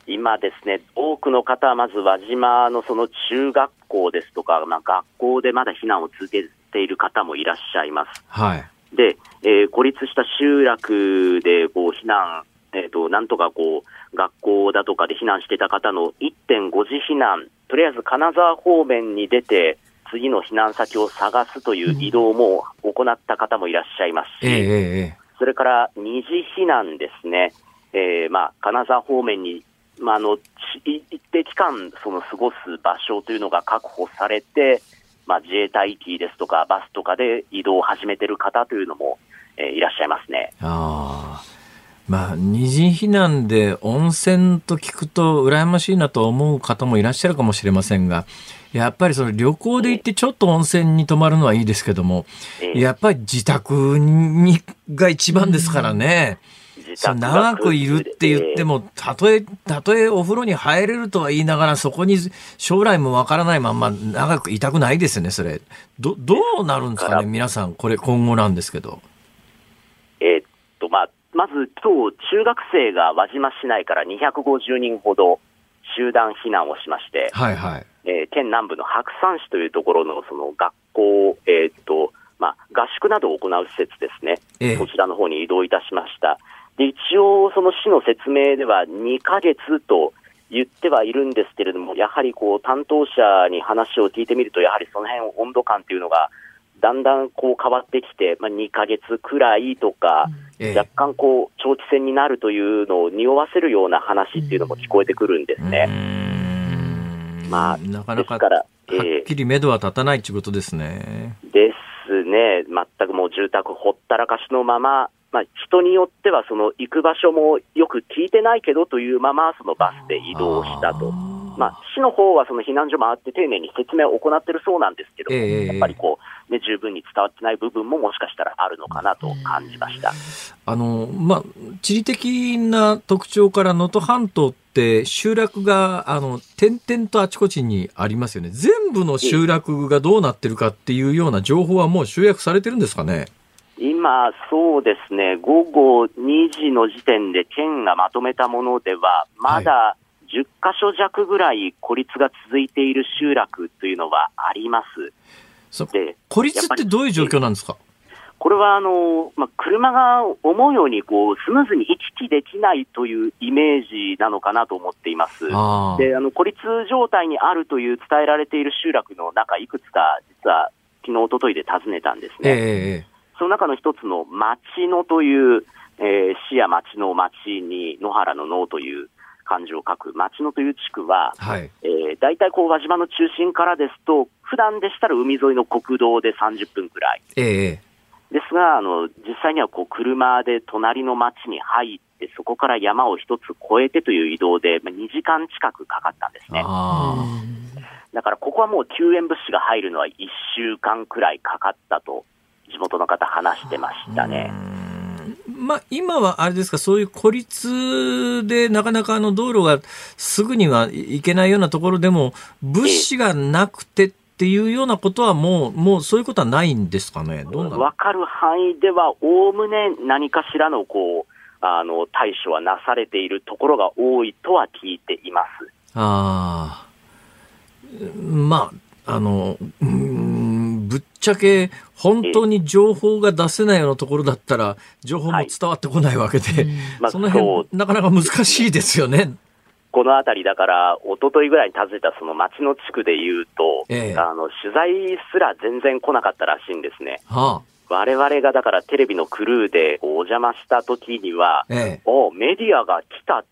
今ですね、多くの方はまず輪島のその中学校ですとか、まあ、学校でまだ避難を続けている方もいらっしゃいます。
はい。
で、えー、孤立した集落でこう避難、えーと、なんとかこう学校だとかで避難してた方の1.5次避難、とりあえず金沢方面に出て、次の避難先を探すという移動も行った方もいらっしゃいますし、それから二次避難ですね、えーまあ、金沢方面に、まあ、あの一定期間その過ごす場所というのが確保されて、まあ、自衛隊機ですとか、バスとかで移動を始めている方というのも、えー、いらっしゃいますね。
あまあ、二次避難で温泉と聞くと羨ましいなと思う方もいらっしゃるかもしれませんが、やっぱりその旅行で行ってちょっと温泉に泊まるのはいいですけども、やっぱり自宅にが一番ですからね。長くいるって言っても、たとえ、たとえお風呂に入れるとは言いながら、そこに将来もわからないまま長くいたくないですよね、それ。ど、どうなるんですかね、皆さん、これ今後なんですけど。
えー、っと、まあ、まず今日、中学生が輪島市内から250人ほど集団避難をしまして、
はいはい。
えー、県南部の白山市というところのその学校、えー、っと、まあ、合宿などを行う施設ですね、えー、こちらの方に移動いたしました。で一応、その市の説明では2ヶ月と言ってはいるんですけれども、やはりこう担当者に話を聞いてみると、やはりその辺温度感というのが、だんだんこう変わってきて、まあ、2ヶ月くらいとか、若干こう長期戦になるというのを匂わせるような話っていうのも聞こえてくるんですね。
まあ、なかなかはっきり目処は立たないということですね。
ですね、全くもう住宅ほったらかしのまま、まあ、人によってはその行く場所もよく聞いてないけどというまま、そのバスで移動したと。まあ、市の方はその避難所もあって丁寧に説明を行っているそうなんですけど、えー、やっぱりこう、ね、十分に伝わってない部分ももしかしたらあるのかなと感じました
あの、まあ、地理的な特徴から能登半島って集落があの点々とあちこちにありますよね。全部の集落がどうなってるかっていうような情報はもう集約されてるんですかね？
今、そうですね、午後2時の時点で県がまとめたものでは、まだ10箇所弱ぐらい孤立が続いている集落というのはあります。
で孤立ってどういう状況なんですか？
これはあの、まあ、車が思うようにこうスムーズに行き来できないというイメージなのかなと思っています。であの孤立状態にあるという伝えられている集落の中、いくつか実は昨日、おとといで訪ねたんですね。えー、その中の一つの町野という、えー、市や町の町に野原の野という漢字を書く町野という地区は、はい、えー、大体こう輪島の中心からですと、普段でしたら海沿いの国道で30分くらい。
え
ー、ですが、あの実際にはこう車で隣の町に入って、そこから山を一つ越えてという移動で、まあ、2時間近くかかったんですね。だからここはもう救援物資が入るのは1週間くらいかかったと、地元の方話してましたね。
まあ、今はあれですか、そういう孤立でなかなかあの道路がすぐには行けないようなところでも、物資がなくてっていうようなことはもう、もうそういうことはないんですかね、どう
わかる範囲では、おおむね何かしらのこうあの対処はなされているところが多いとは聞いています。
あまあ、あの、うんぶっちゃけ本当に情報が出せないようなところだったら、情報も伝わってこないわけで、はい、その辺、なかなか難しいですよね。
この辺りだから、一昨日ぐらいに訪ねたその町の地区でいうと、ええ、あの取材すら全然来なかったらしいんですね。はあ、我々がだからテレビのクルーでお邪魔した時には、ええ、おメディアが来たっ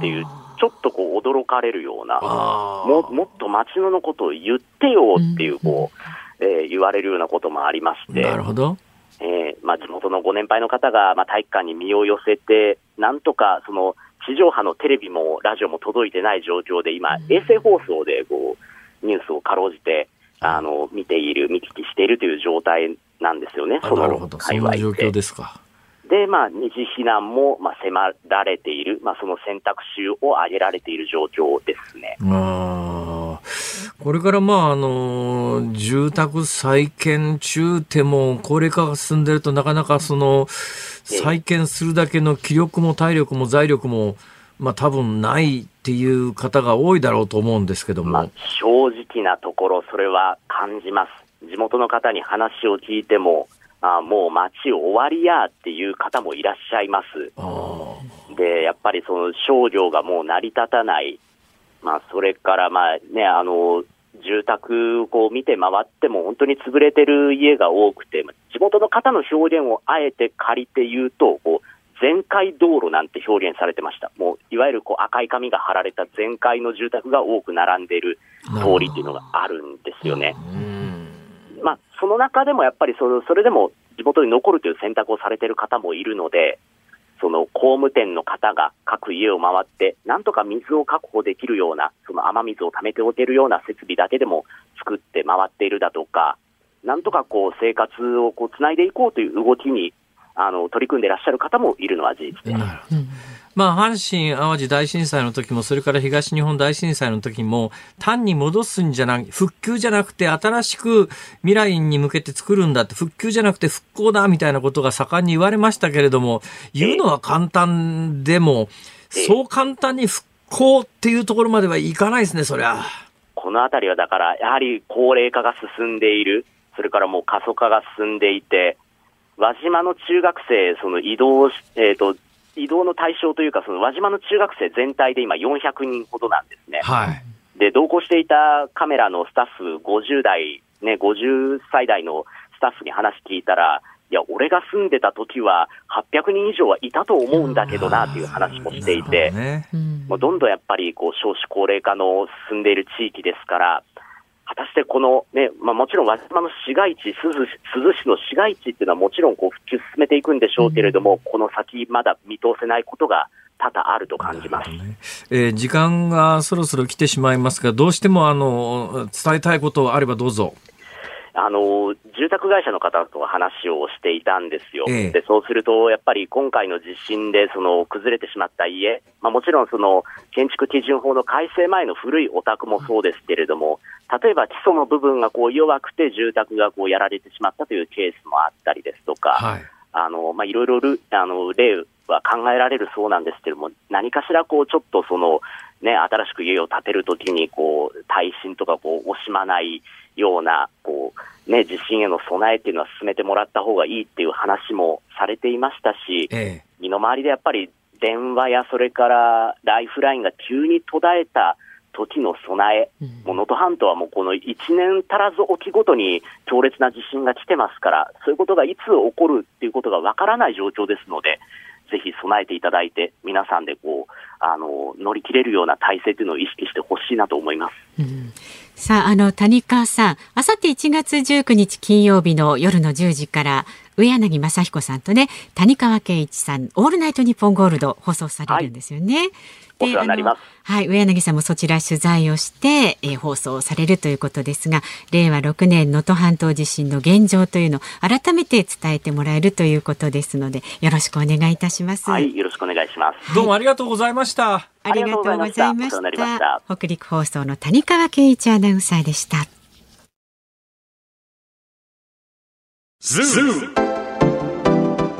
ていう、ちょっとこう驚かれるような、ももっと町野のことを言ってよっていう、こう、えー、言われるようなこともありまして。
なるほど。
えーまあ、地元のご年配の方が、まあ、体育館に身を寄せて、なんとかその地上波のテレビもラジオも届いてない状況で、今、衛星放送でこうニュースをかろうじてあの見ている、見聞きしているという状態なんですよね、
その界隈で。そんな状況ですか。
で、まあ、二次避難も、まあ、迫られている、まあ、その選択肢を挙げられている状況ですね。
あこれから、まあ、あの、住宅再建中でも、高齢化が進んでるとなかなかその、再建するだけの気力も体力も財力も、まあ、多分ないっていう方が多いだろうと思うんですけども。まあ、
正直なところ、それは感じます。地元の方に話を聞いても、あもう街終わりやっていう方もいらっしゃいます。で、やっぱりその商業がもう成り立たない。まあ、それからまあね、あの、住宅をこう見て回っても本当に潰れてる家が多くて、地元の方の表現をあえて借りて言うと、こう全壊道路なんて表現されてました。もういわゆるこう赤い紙が貼られた全壊の住宅が多く並んでいる通りっていうのがあるんですよね。まあ、その中でもやっぱりそれそれでも地元に残るという選択をされている方もいるので、その工務店の方が各家を回って、なんとか水を確保できるような、その雨水を貯めておけるような設備だけでも作って回っているだとか、なんとかこう生活をこうつないでいこうという動きにあの取り組んでいらっしゃる方もいるのは事実です。
まあ、阪神・淡路大震災の時も、それから東日本大震災の時も、単に戻すんじゃなく、復旧じゃなくて、新しく未来に向けて作るんだって、復旧じゃなくて復興だみたいなことが盛んに言われましたけれども、言うのは簡単でも、そう簡単に復興っていうところまではいかないですね、そりゃ。
このあたりはだから、やはり高齢化が進んでいる、それからもう過疎化が進んでいて、輪島の中学生、その移動、えっ、ー、と、移動の対象というか、その輪島の中学生全体で今400人ほどなんですね。
はい。
で、同行していたカメラのスタッフ50代、ね、50歳代のスタッフに話聞いたら、いや、俺が住んでた時は800人以上はいたと思うんだけどなっていう話もしていて、ね、もうどんどんやっぱりこう少子高齢化の進んでいる地域ですから、果たしてこのね、まあ、もちろん輪島の市街地、珠洲市の市街地っていうのはもちろんこう復旧進めていくんでしょうけれども、うん、この先、まだ見通せないことが多々あると感じます、ね。
えー、時間がそろそろ来てしまいますが、どうしてもあの伝えたいことあればどうぞ。
あの住宅会社の方と話をしていたんですよ、ええ、でそうすると、やっぱり今回の地震でその崩れてしまった家、まあ、もちろんその建築基準法の改正前の古いお宅もそうですけれども、例えば基礎の部分がこう弱くて住宅がこうやられてしまったというケースもあったりですとか、はい、あのまあ、いろいろあの例は考えられるそうなんですけれども、何かしらこうちょっとその、ね、新しく家を建てるときにこう耐震とかこう惜しまないようなこう、ね、地震への備えっていうのは進めてもらった方がいいっていう話もされていましたし、ええ、身の回りでやっぱり電話やそれからライフラインが急に途絶えた時の備え、能登半島はもうこの1年足らずおきごとに強烈な地震が来てますから、そういうことがいつ起こるっていうことがわからない状況ですので、ぜひ備えていただいて、皆さんでこうあの乗り切れるような体制というのを意識してほしいなと思います。うん
さあ、あの、谷川さん、あさって1月19日金曜日の夜の10時から、上柳正彦さんとね、谷川圭一さん、オールナイトニッポンゴールド放送されるんですよね。はい
お世話になります。
はい、上柳さんもそちら取材をして、えー、放送されるということですが、令和6年能登半島地震の現状というのを改めて伝えてもらえるということですので、よろしくお願いいたします。
はい、よろしくお願いします。
どうもありがとうございました。
ありがとうございました。北陸放送の谷川圭一アナウンサーでした。ズー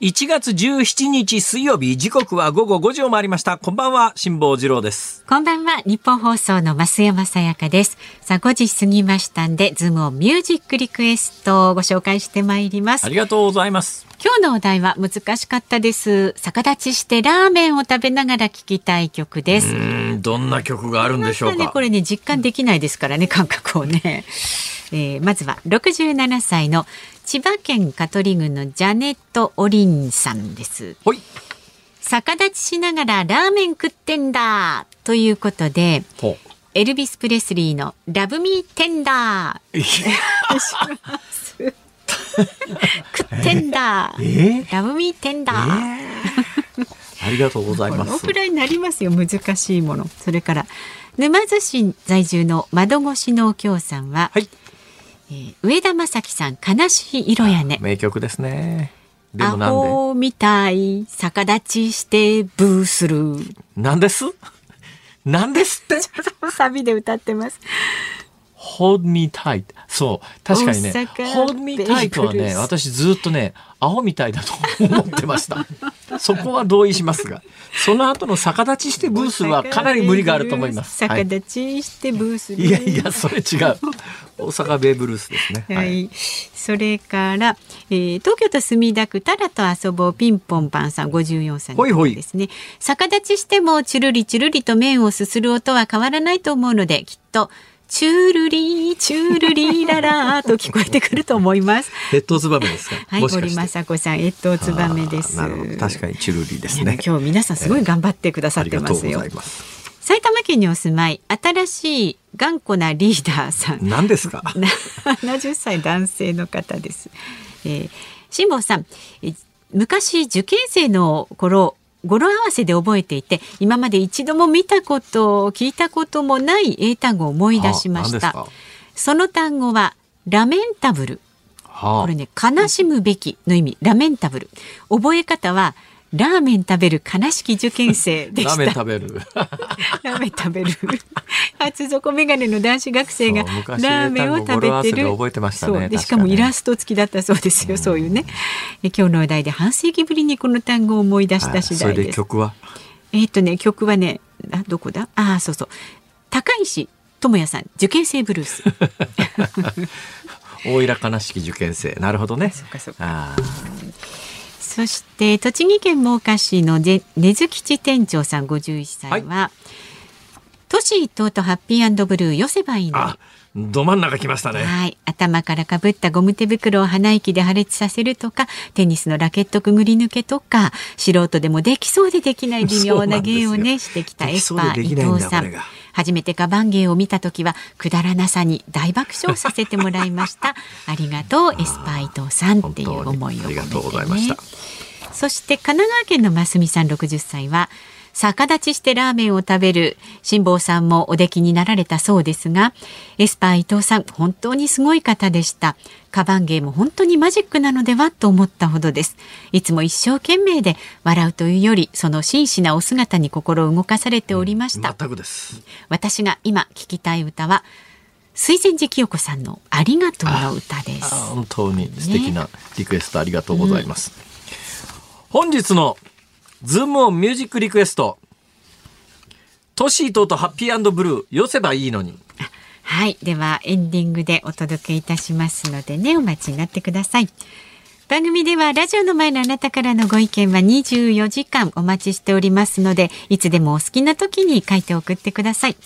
1月17日水曜日時刻は午後5時を回りました。こんばんは辛坊治郎です。
こんばんは日本放送の増山さやかです。さあ5時過ぎましたんでズームをミュージックリクエストをご紹介してまいります。
ありがとうございます。
今日のお題は難しかったです。逆立ちしてラーメンを食べながら聞きたい曲です。
どんな曲があるんでしょうか、
ね、これね実感できないですからね感覚をね。えー、まずは67歳の千葉県香取郡のジャネット・オリンさんです。逆立ちしながらラーメン食ってんだということで、エルビス・プレスリーのラブ・ミー・テンダー。食ってんだ、
えー、
ラブ・ミー・テンダー。
えー、ありがとうございます。
このくらいになりますよ、難しいもの。それから、沼津市在住の窓越しのお京さんは、はいえー、上田正樹さん悲しい色やね。
名曲ですね。
でもなんで？アホみたい逆立ちしてブーする。
なんです？なんですって？
サビで歌ってます
Hold me tight. そう。確かにね Hold me tight はね 私ずっとねアホみたいだと思ってました。そこは同意しますが。その後の逆立ちしてブースはかなり無理があると思います。
逆立ちしてブース、
はい、いやいやそれ違う。大阪ベーブルースですね。
はい。はい、それから、えー、東京都墨田区タラと遊ぼうピンポンパンさん54歳ですね。逆立ちしてもチュルリチュルリと麺をすする音は変わらないと思うので、きっとチュールリーチュールリーララー と聞こえてくると思います。
越冬ツバメですか？
はい、堀雅子さん越冬ツバメです。
確かにチュルリーですね。
今日皆さんすごい頑張ってくださってますよ。えー埼玉県にお住まい新しい頑固なリーダーさん
何ですか？
70歳男性の方です、えー、辛坊さん昔受験生の頃語呂合わせで覚えていて今まで一度も見たこと聞いたこともない英単語を思い出しました。その単語はラメンタブル、はあ、これね悲しむべきの意味。ラメンタブル。覚え方はラーメン食べる悲しき受験生でした。
ラーメン食べる。
ラーメン食べる。厚底メガネの男子学生がラーメンを食べてる。
覚えてましたね。
でしかもイラスト付きだったそうですよ。うん、そういうね。今日のお題で半世紀ぶりにこの単語を思い出した次第です。
曲は？
えっとね曲はねあどこだ？あそうそう高石智也さん受験生ブルース。
大いら悲しき受験生なるほどね。
そうかそうか。そして栃木県真岡市の根津吉店長さん51歳は、はい、都市一等とハッピーブルー寄せばいいの
ど真ん中来ましたね。
はい。頭からかぶったゴム手袋を鼻息で破裂させるとか、テニスのラケットくぐり抜けとか、素人でもできそうでできない微妙な芸をね、してきたエスパー伊藤さん。初めてカバン芸を見た時はくだらなさに大爆笑させてもらいました。ありがとうエスパー伊藤さんっていう思いを込めて、ね、そして神奈川県のますみさん60歳は逆立ちしてラーメンを食べる辛坊さんもお出来になられたそうですがエスパー伊藤さん本当にすごい方でした。カバン芸も本当にマジックなのではと思ったほどです。いつも一生懸命で笑うというよりその真摯なお姿に心を動かされておりました、
全くです。
私が今聞きたい歌は水前寺清子さんのありがとうの歌です。
本当に素敵なリクエストありがとうございます、ね。うん、本日のズームオンミュージックリクエスト。トシートとハッピーブルー、寄せばいいのに。
はい。では、エンディングでお届けいたしますのでね、お待ちになってください。番組ではラジオの前のあなたからのご意見は24時間お待ちしておりますのでいつでもお好きな時に書いて送ってください。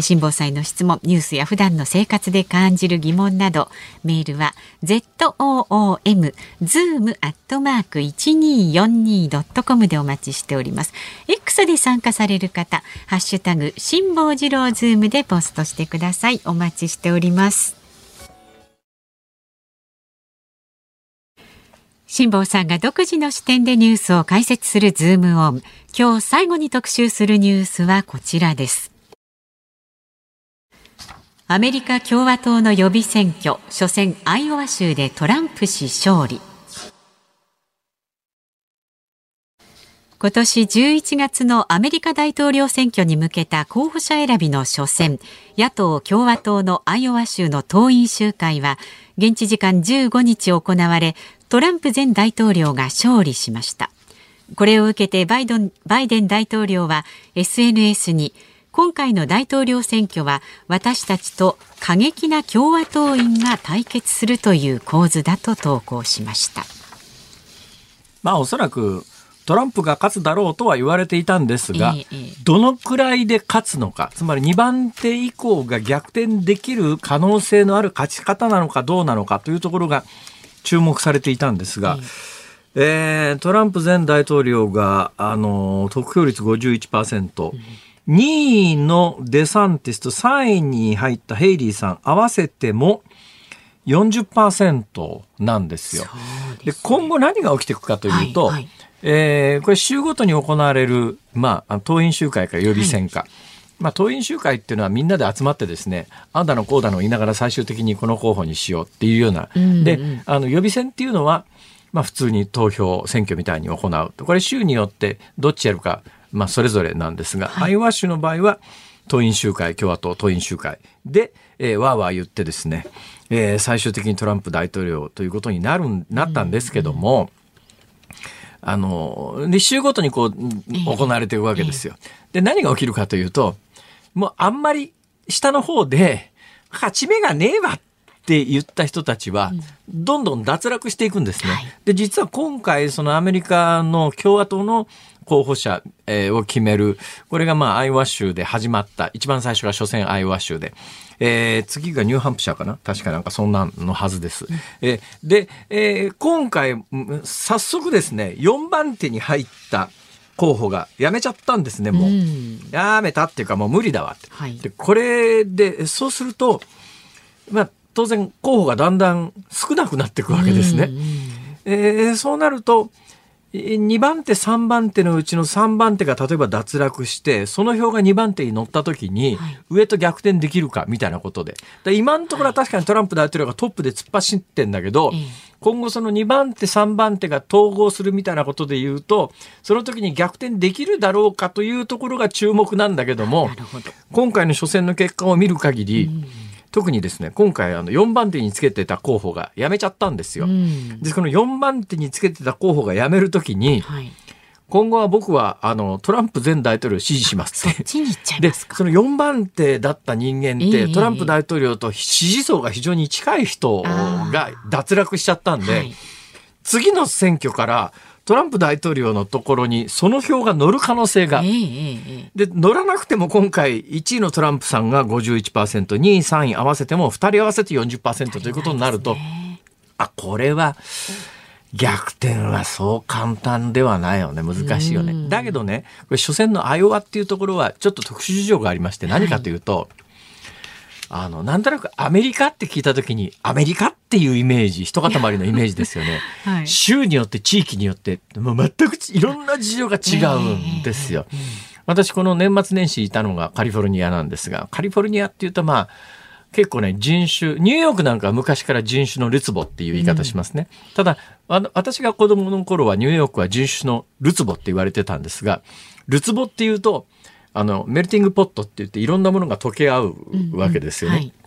辛坊さんの質問ニュースや普段の生活で感じる疑問などメールは zoom zoom アットマーク 1242.com でお待ちしております。X で参加される方ハッシュタグ辛坊治郎ズームでポストしてください。お待ちしております。辛坊さんが独自の視点でニュースを解説するズームオン。今日最後に特集するニュースはこちらです。アメリカ共和党の予備選挙、初戦アイオワ州でトランプ氏勝利。今年11月のアメリカ大統領選挙に向けた候補者選びの初戦、野党共和党のアイオワ州の党員集会は、現地時間15日行われ、トランプ前大統領が勝利しました。これを受けてバイドンバイデン大統領は SNS に今回の大統領選挙は私たちと過激な共和党員が対決するという構図だと投稿しました。
まあおそらくトランプが勝つだろうとは言われていたんですが、ええ、どのくらいで勝つのか、つまり2番手以降が逆転できる可能性のある勝ち方なのかどうなのかというところが注目されていたんですが、えー、トランプ前大統領が、あの、得票率51%、うん2位のデサンティスと3位に入ったヘイリーさん合わせても40%なんですよ。で、ね、今後何が起きていくかというと、はいはい、えー、これ週ごとに行われる、まあ、党員集会か予備選か。はいまあ、党員集会っていうのはみんなで集まってですねあんだのこうだの言いながら最終的にこの候補にしようっていうような、うんうん、であの予備選っていうのは、まあ、普通に投票選挙みたいに行うこれ州によってどっちやるかまあ、それぞれなんですが、はい、アイオワ州の場合は党員集会共和党党員集会で、えー、わーわー言ってですね、えー、最終的にトランプ大統領ということになるなったんですけども、うんうんあの、で、週ごとにこう、行われていくわけですよ。で、何が起きるかというと、もうあんまり下の方で、勝ち目がねえわって言った人たちは、どんどん脱落していくんですね。で、実は今回、そのアメリカの共和党の候補者、えー、を決める。これがまあ、アイオワ州で始まった。一番最初が初戦アイオワ州で。えー、次がニューハンプシャーかな？確かなんかそんなのはずです。えー、で、えー、今回、早速ですね、4番手に入った候補がやめちゃったんですね、もう。うん、やめたっていうかもう無理だわって。はい、で、これで、そうすると、まあ、当然候補がだんだん少なくなっていくわけですね。うんうん、えー、そうなると、2番手3番手のうちの3番手が例えば脱落してその票が2番手に乗った時に上と逆転できるかみたいなことで。今のところは確かにトランプ大統領がトップで突っ走ってんだけど、今後その2番手3番手が統合するみたいなことで言うとその時に逆転できるだろうかというところが注目なんだけども今回の初戦の結果を見る限り、うん特にですね今回あの4番手につけてた候補が辞めちゃったんですよ。うん、でこの4番手につけてた候補が辞めるときに、はい、今後は僕はあのトランプ前大統領を支持しますって。でその4番手だった人間って、トランプ大統領と支持層が非常に近い人が脱落しちゃったんで、はい、次の選挙からトランプ大統領のところにその票が乗る可能性が、えー、で乗らなくても今回1位のトランプさんが 51%2 位3位合わせても2人合わせて40%ということになると、ね、あこれは逆転はそう簡単ではないよね。難しいよね。だけどねこれ初戦のアイオワっていうところはちょっと特殊事情がありまして何かというと、はいあの、なんとなくアメリカって聞いた時に、アメリカっていうイメージ、一塊のイメージですよね。はい、州によって地域によって、もう全くいろんな事情が違うんですよ。私、この年末年始いたのがカリフォルニアなんですが、カリフォルニアっていうとまあ、結構ね、人種、ニューヨークなんかは昔から人種のるつぼっていう言い方しますね。うん、ただあの、私が子供の頃はニューヨークは人種のるつぼって言われてたんですが、るつぼっていうと、あのメルティングポットって言っていろんなものが溶け合うわけですよね。うんうんはい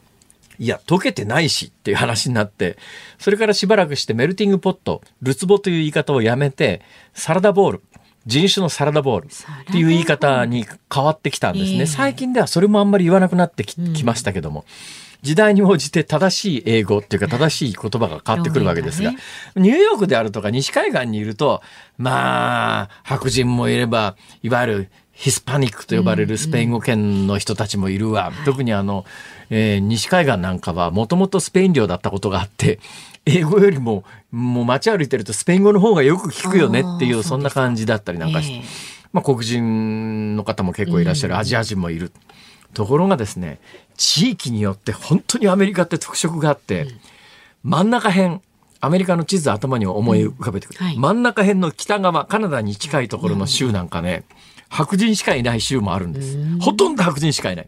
いや、溶けてないしっていう話になって、それからしばらくしてメルティングポット、ルツボという言い方をやめて、サラダボール、人種のサラダボールっていう言い方に変わってきたんですね。最近ではそれもあんまり言わなくなってき,、ましたけども。時代に応じて正しい英語っていうか正しい言葉が変わってくるわけですが、
表
ニューヨークであるとか西海岸にいると、まあ、白人もいれば、いわゆるヒスパニックと呼ばれるスペイン語圏の人たちもいるわ。特にあの、えー西海岸なんかはもともとスペイン領だったことがあって、英語よりも、もう街歩いてるとスペイン語の方がよく聞くよねっていう、そんな感じだったりなんかして。
ええ。
まあ、黒人の方も結構いらっしゃる、アジア人もいる。ところがですね、地域によって本当にアメリカって特色があって、真ん中辺、アメリカの地図頭に思い浮かべてくる、
うん。はい。
真ん中辺の北側、カナダに近いところの州なんかね、白人しかいない州もあるんです。ほとんど白人しかいない。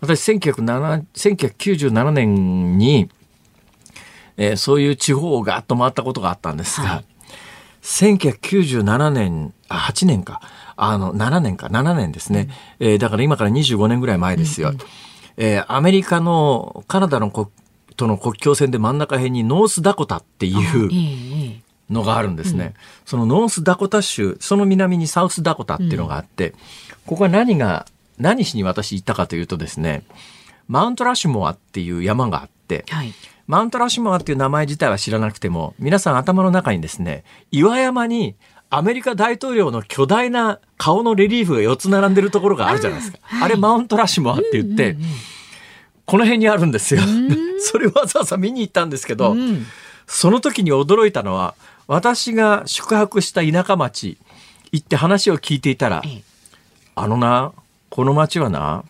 私1907 1997年に、えーそういう地方をガーッと回ったことがあったんですが、
はい
1997年、あ、8年か。あの、7年か、7年ですね。えーだから今から25年ぐらい前ですよ。えーアメリカの、カナダの国との国境線で真ん中辺にノースダコタっていうのがあるんですね。そのノースダコタ州、その南にサウスダコタっていうのがあって、ここは何が、何しに私行ったかというとですね、マウントラッシュモアっていう山があって、
はい。
マウントラッシュモアっていう名前自体は知らなくても、皆さん頭の中にですね、岩山にアメリカ大統領の巨大な顔のレリーフが4つ並んでるところがあるじゃないですか。あ,、れマウントラッシュモアって言って、この辺にあるんですよ。それわざわざ見に行ったんですけど、
うん
その時に驚いたのは、私が宿泊した田舎町行って話を聞いていたら、
ええ。
あのな、この町はな、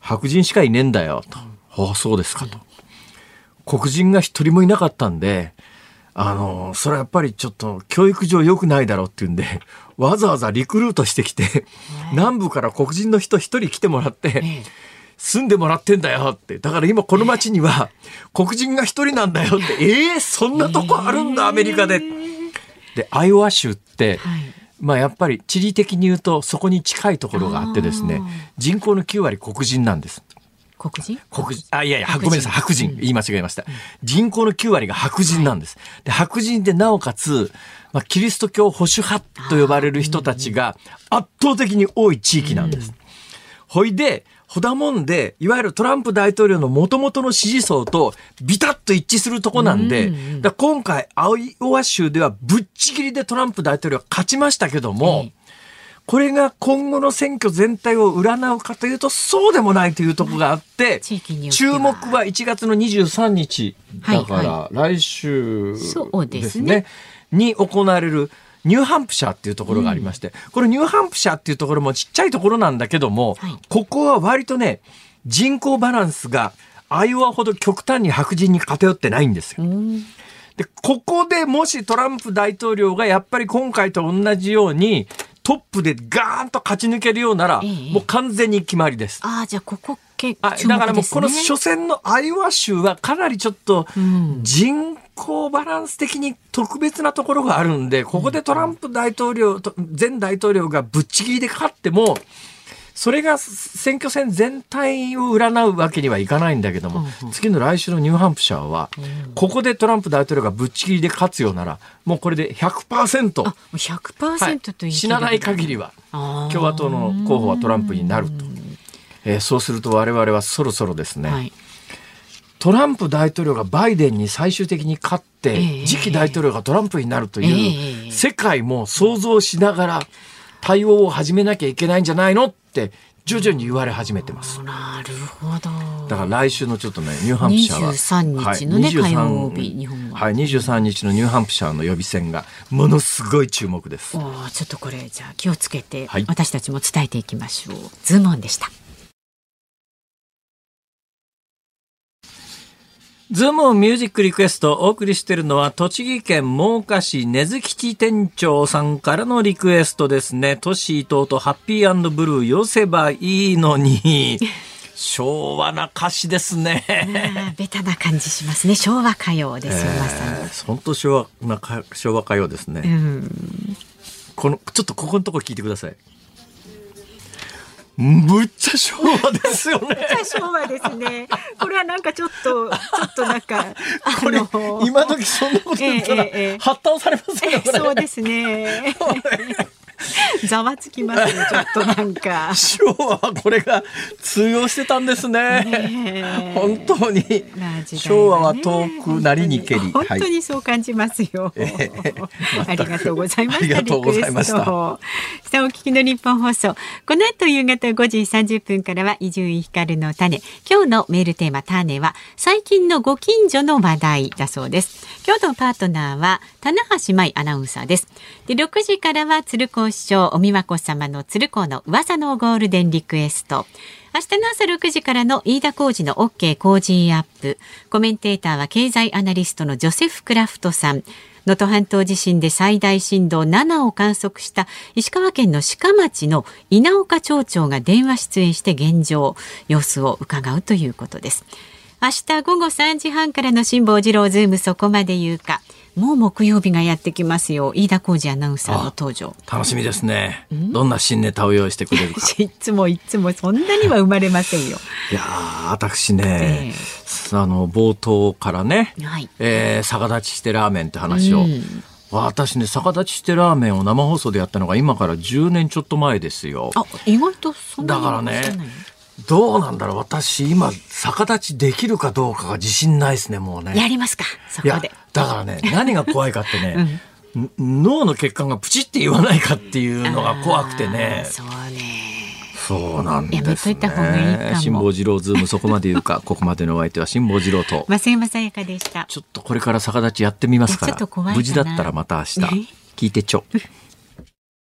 白人しかいねえんだよ、と。ああ、そうですか、と。黒人が一人もいなかったんで、あの、それはやっぱりちょっと教育上良くないだろうっていうんで、わざわざリクルートしてきて、南部から黒人の人一人来てもらって、
ええ
住んでもらってんだよって。だから今この町には黒人が一人なんだよって。ええそんなとこあるんだ、アメリカで。で、アイオワ州って、
はい。
まあやっぱり地理的に言うとそこに近いところがあってですね人口の9割黒人なんです。
黒人？
黒人、あ、いやいや、ごめんなさい、白人。言い間違えました。人口の9割が白人なんです。で、白人でなおかつ、まあ、キリスト教保守派と呼ばれる人たちが圧倒的に多い地域なんです。ほいで、ほだもんで、いわゆるトランプ大統領の元々の支持層とビタッと一致するとこなんで、今回、アイオワ州ではぶっちぎりでトランプ大統領は勝ちましたけども、
ええ
これが今後の選挙全体を占うかというと、そうでもないというところがあって、
地域によっては。
注目は1月の23日、だから
は
来週
で
です
ね、
に行われるニューハンプシャーっていうところがありまして、これニューハンプシャーっていうところもちっちゃいところなんだけども、
はい
ここは割とね、人口バランスがアイオワほど極端に白人に偏ってないんですよ。
うん
で、ここでもしトランプ大統領がやっぱり今回と同じようにトップでガーンと勝ち抜けるようなら、
ええ
もう完全に決まりです。
ああ、じゃあここ結
だからもうこの初戦のアイオワ州はかなりちょっと
ん。
人口バランス的に特別なところがあるんで、ここでトランプ大統領と、前大統領がぶっちぎりで勝っても、それが選挙戦全体を占うわけにはいかないんだけども、次の来週のニューハンプシャーは、ここでトランプ大統領がぶっちぎりで勝つようなら、もうこれで100%、
あ、もう100%
はい。
と言い
死なない限りは共和党の候補はトランプになると、えーそうすると我々はそろそろですね、
はい。
トランプ大統領がバイデンに最終的に勝って、
ええ
次期大統領がトランプになると
え
いう、
え
世界も想像しながら対応を始めなきゃいけないんじゃないのって徐々に言われ始めてます。
なるほど。
だから来週のちょっとね、ニューハンプシャーは。
23日のね
はい23
火曜日日本は
はい、23日のニューハンプシャーの予備選がものすごい注目です。
おーちょっとこれじゃあ気をつけて、
はい
私たちも伝えていきましょう。ズームオンでした。
ズームミュージックリクエストお送りしているのは栃木県真岡市根津吉店長さんからのリクエストですね。トシ伊藤とハッピーブルーよせばいいのに。昭和な歌詞ですね。
ベタな感じしますね。昭和歌謡ですよ、まさに。
え当昭和なか昭和歌謡ですね。
うん、
このちょっとここのとこ聞いてください。むっちゃ昭和ですよね。
昭和ですね。これはなんかちょっと、ちょっとなんか、あ
これ
の
今時そんなこと言ったら、発端されますよね。
そうですね。ざわつきますよ、ちょっとなんか。
昭和はこれが通用してたんですね。本当に、昭和は遠くなりにけり。
本当にそう感じますよ。ありがとうございました。あり
がとうございました。さ
あ、お聞きの日本放送。この後夕方5時30分からは伊集院光の種。今日のメールテーマ種は最近のご近所の話題だそうです。今日のパートナーは棚橋舞アナウンサーです。で6時からは鶴光師匠お美和子様の鶴光の噂のゴールデンリクエスト。明日の朝6時からの飯田浩二の OK 工事アップ。コメンテーターは経済アナリストのジョセフ・クラフトさん。能登半島地震で最大震度7を観測した石川県の志賀町の稲岡町長が電話出演して現状様子を伺うということです明日午後3時半からの辛坊治郎ズームそこまで言うかもう木曜日がやってきますよ。飯田浩二アナウンサーの登場。
楽しみですね。どんな新ネタを用意してくれるか。
いつもいつもそんなには生まれませんよ。
いや私ね、えー、あの冒頭からね、はい、えー、逆立ちしてラーメンって話を、うん。私ね逆立ちしてラーメンを生放送でやったのが今から10年ちょっと前ですよ。
あ意外とそ
んなだからねどうなんだろう私今逆立ちできるかどうかが自信ないですねもうね
やりますかそこで
だからね 何が怖いかってね、うん、脳の血管がプチって言わないかっていうのが怖くてね
そうね
そうなんです、ね、
やめといた方がいいかも。
辛坊治郎ズームそこまで言うか、ここまでのお相手は辛坊治郎と。
増山さやかでした。
ちょっとこれから逆立ちやってみますから。無事だったらまた明日。聞いてちょ。